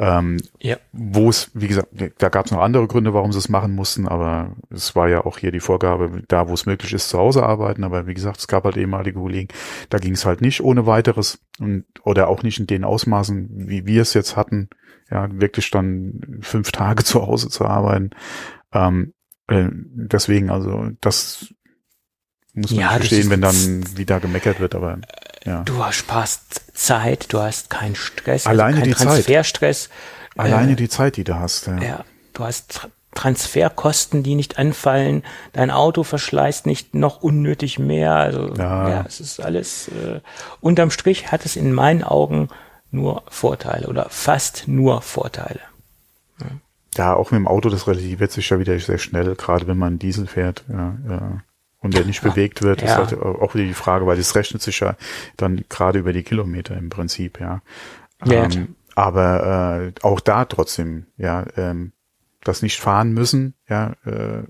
Ähm, Ja. wo es, wie gesagt, da gab es noch andere Gründe, warum sie es machen mussten, aber es war ja auch hier die Vorgabe, da wo es möglich ist, zu Hause arbeiten. Aber wie gesagt, es gab halt ehemalige Kollegen, da ging es halt nicht ohne weiteres und oder auch nicht in den Ausmaßen, wie wir es jetzt hatten, ja, wirklich dann fünf Tage zu Hause zu arbeiten. Ähm, äh, deswegen, also das muss man Ja, nicht verstehen, wenn dann wieder gemeckert wird, aber ja. Du sparst Zeit, du hast keinen Stress, Alleine also die keinen Zeit. Transferstress. Alleine äh, die Zeit, die du hast, ja. Ja, du hast Tra Transferkosten, die nicht anfallen. Dein Auto verschleißt nicht noch unnötig mehr. Also Ja. ja, es ist alles. Äh, unterm Strich hat es in meinen Augen nur Vorteile oder fast nur Vorteile. Ja, auch mit dem Auto, das relativiert sich ja wieder sehr schnell, gerade wenn man Diesel fährt, ja, ja. Und der nicht bewegt wird, ist Ja. halt auch wieder die Frage, weil das rechnet sich ja dann gerade über die Kilometer im Prinzip, ja. Ähm, aber äh, auch da trotzdem, ja, ähm, das nicht fahren müssen, ja, äh,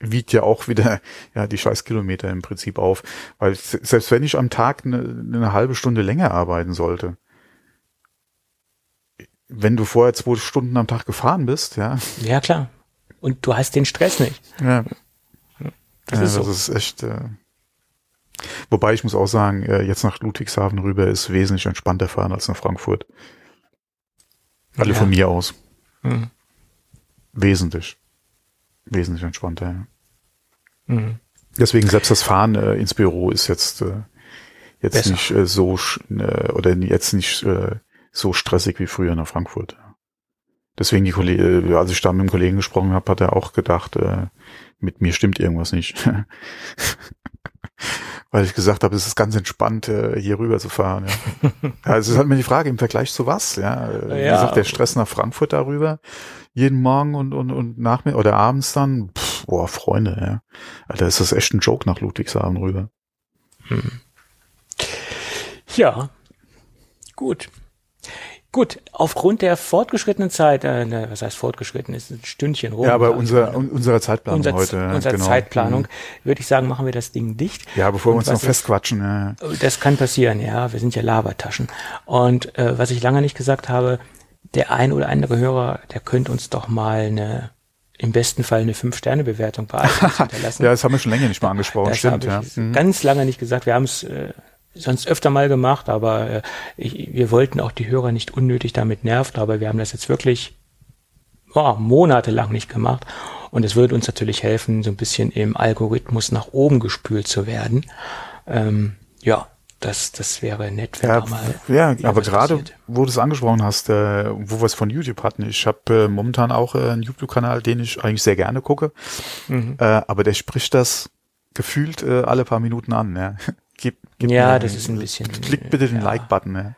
wiegt ja auch wieder ja die scheiß Kilometer im Prinzip auf, weil se- selbst wenn ich am Tag eine, eine halbe Stunde länger arbeiten sollte, wenn du vorher zwei Stunden am Tag gefahren bist, ja, Ja, klar. Und du hast den Stress nicht. ja, Das ja, ist so. das ist echt. Äh, wobei ich muss auch sagen, äh, jetzt nach Ludwigshafen rüber ist wesentlich entspannter fahren als nach Frankfurt. Alle Ja. von mir aus. Mhm. Wesentlich. Wesentlich entspannter. Ja. Mhm. Deswegen selbst das Fahren äh, ins Büro ist jetzt äh, jetzt Besser. nicht äh, so äh, oder jetzt nicht äh, so stressig wie früher nach Frankfurt. Deswegen die Kollegen, als ich da mit dem Kollegen gesprochen habe, hat er auch gedacht, äh, mit mir stimmt irgendwas nicht. Weil ich gesagt habe, es ist ganz entspannt, äh, hier rüber zu fahren. Ja. ja, es ist halt mir die Frage, im Vergleich zu was? Ja, wie Ja. gesagt, der Stress nach Frankfurt darüber, jeden Morgen und, und, und Nachmittag oder abends dann, pff, boah, Freunde, ja. Alter, ist das echt ein Joke nach Ludwigshafen rüber. Ja, gut. Gut, aufgrund der fortgeschrittenen Zeit, äh, ne, was heißt fortgeschritten, ist ein Stündchen rum. Ja, aber Also, unser, un- unsere Zeitplanung unser, heute. ja, unsere genau. Zeitplanung, Mhm. würde ich sagen, machen wir das Ding dicht. Ja, bevor wir uns noch festquatschen. Ja. Das kann passieren, ja. Wir sind ja Labertaschen. Und äh, was ich lange nicht gesagt habe, der ein oder andere Hörer, der könnte uns doch mal eine, im besten Fall eine Fünf-Sterne-Bewertung bei iTunes hinterlassen. ja, das haben wir schon länger nicht mehr angesprochen. das Stimmt, ja. Mhm. ganz lange nicht gesagt. Wir haben es äh, sonst öfter mal gemacht, aber äh, ich, wir wollten auch die Hörer nicht unnötig damit nerven, aber wir haben das jetzt wirklich oh, monatelang nicht gemacht. Und es würde uns natürlich helfen, so ein bisschen im Algorithmus nach oben gespült zu werden. Ähm, ja, das, das wäre nett, wenn Ja, da mal ja aber gerade, passiert. wo du es angesprochen hast, äh, wo wir es von YouTube hatten, ich habe äh, momentan auch äh, einen YouTube-Kanal, den ich eigentlich sehr gerne gucke, Mhm. äh, aber der spricht das gefühlt äh, alle paar Minuten an. Ja, gib, gib Ja, mir- das ist ein bisschen, Klick bitte den ja. Like-Button. Ja.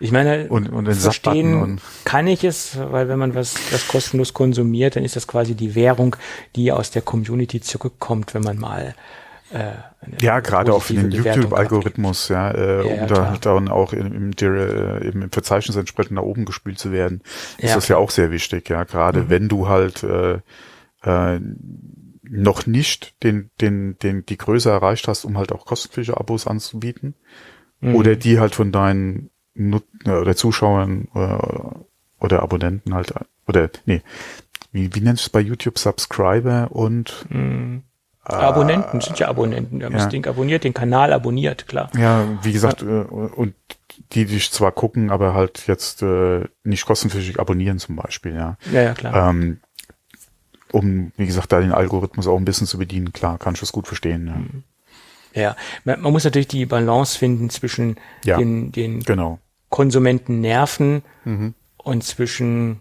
Ich meine, Und- und den verstehen und- kann ich es, weil wenn man was, was kostenlos konsumiert, dann ist das quasi die Währung, die aus der Community zurückkommt, wenn man mal äh, ja, gerade auch für den YouTube-Algorithmus, ja, äh, ja, um da halt dann auch im, im, äh, im, Verzeichnis entsprechend nach oben gespült zu werden, ist ja, das ja auch sehr wichtig, ja, gerade mhm. wenn du halt äh, äh, noch nicht den, den, den, die Größe erreicht hast, um halt auch kostenpflichtige Abos anzubieten, mhm. oder die halt von deinen Nut oder Zuschauern oder, äh, oder Abonnenten halt, oder, nee, wie, wie nennst du es bei YouTube Subscriber und mhm. Abonnenten sind ja Abonnenten. Wir haben ja. das Ding abonniert, den Kanal abonniert, klar. Ja, wie gesagt, ja. Äh, und die dich zwar gucken, aber halt jetzt äh, nicht kostenpflichtig abonnieren zum Beispiel, ja. Ja, ja, klar. Ähm, um, wie gesagt, da den Algorithmus auch ein bisschen zu bedienen, klar, kann ich das gut verstehen. Ja, mhm. ja. Man, man, muss natürlich die Balance finden zwischen ja, den, den genau. Konsumenten nerven mhm. und zwischen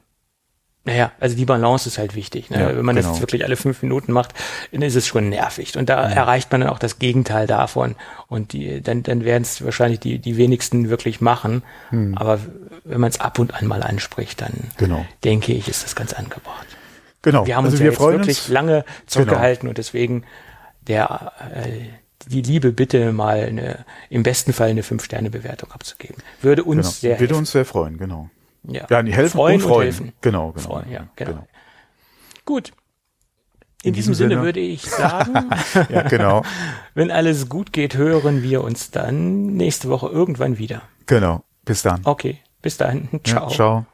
naja, also die Balance ist halt wichtig. Ne? Ja, Wenn man genau. das wirklich alle fünf Minuten macht, dann ist es schon nervig. Und da ja. erreicht man dann auch das Gegenteil davon. Und die, dann, dann werden es wahrscheinlich die, die wenigsten wirklich machen. Hm. Aber wenn man es ab und an mal anspricht, dann genau. denke ich, ist das ganz angebracht. Genau. Wir haben also uns wir ja jetzt wirklich uns. lange zurückgehalten genau. und deswegen der äh, die Liebe bitte mal eine, im besten Fall eine Fünf-Sterne-Bewertung abzugeben. Würde uns genau. sehr Würde helfen. uns sehr freuen, genau. Ja, ja die helfen freuen und freuen. helfen. Genau, genau. Freuen, ja, genau. genau. Gut. In, In diesem, Sinne, Sinne würde ich sagen, ja, genau. wenn alles gut geht, hören wir uns dann nächste Woche irgendwann wieder. Genau. Bis dann. Okay. Bis dann. Ciao. Ja, ciao.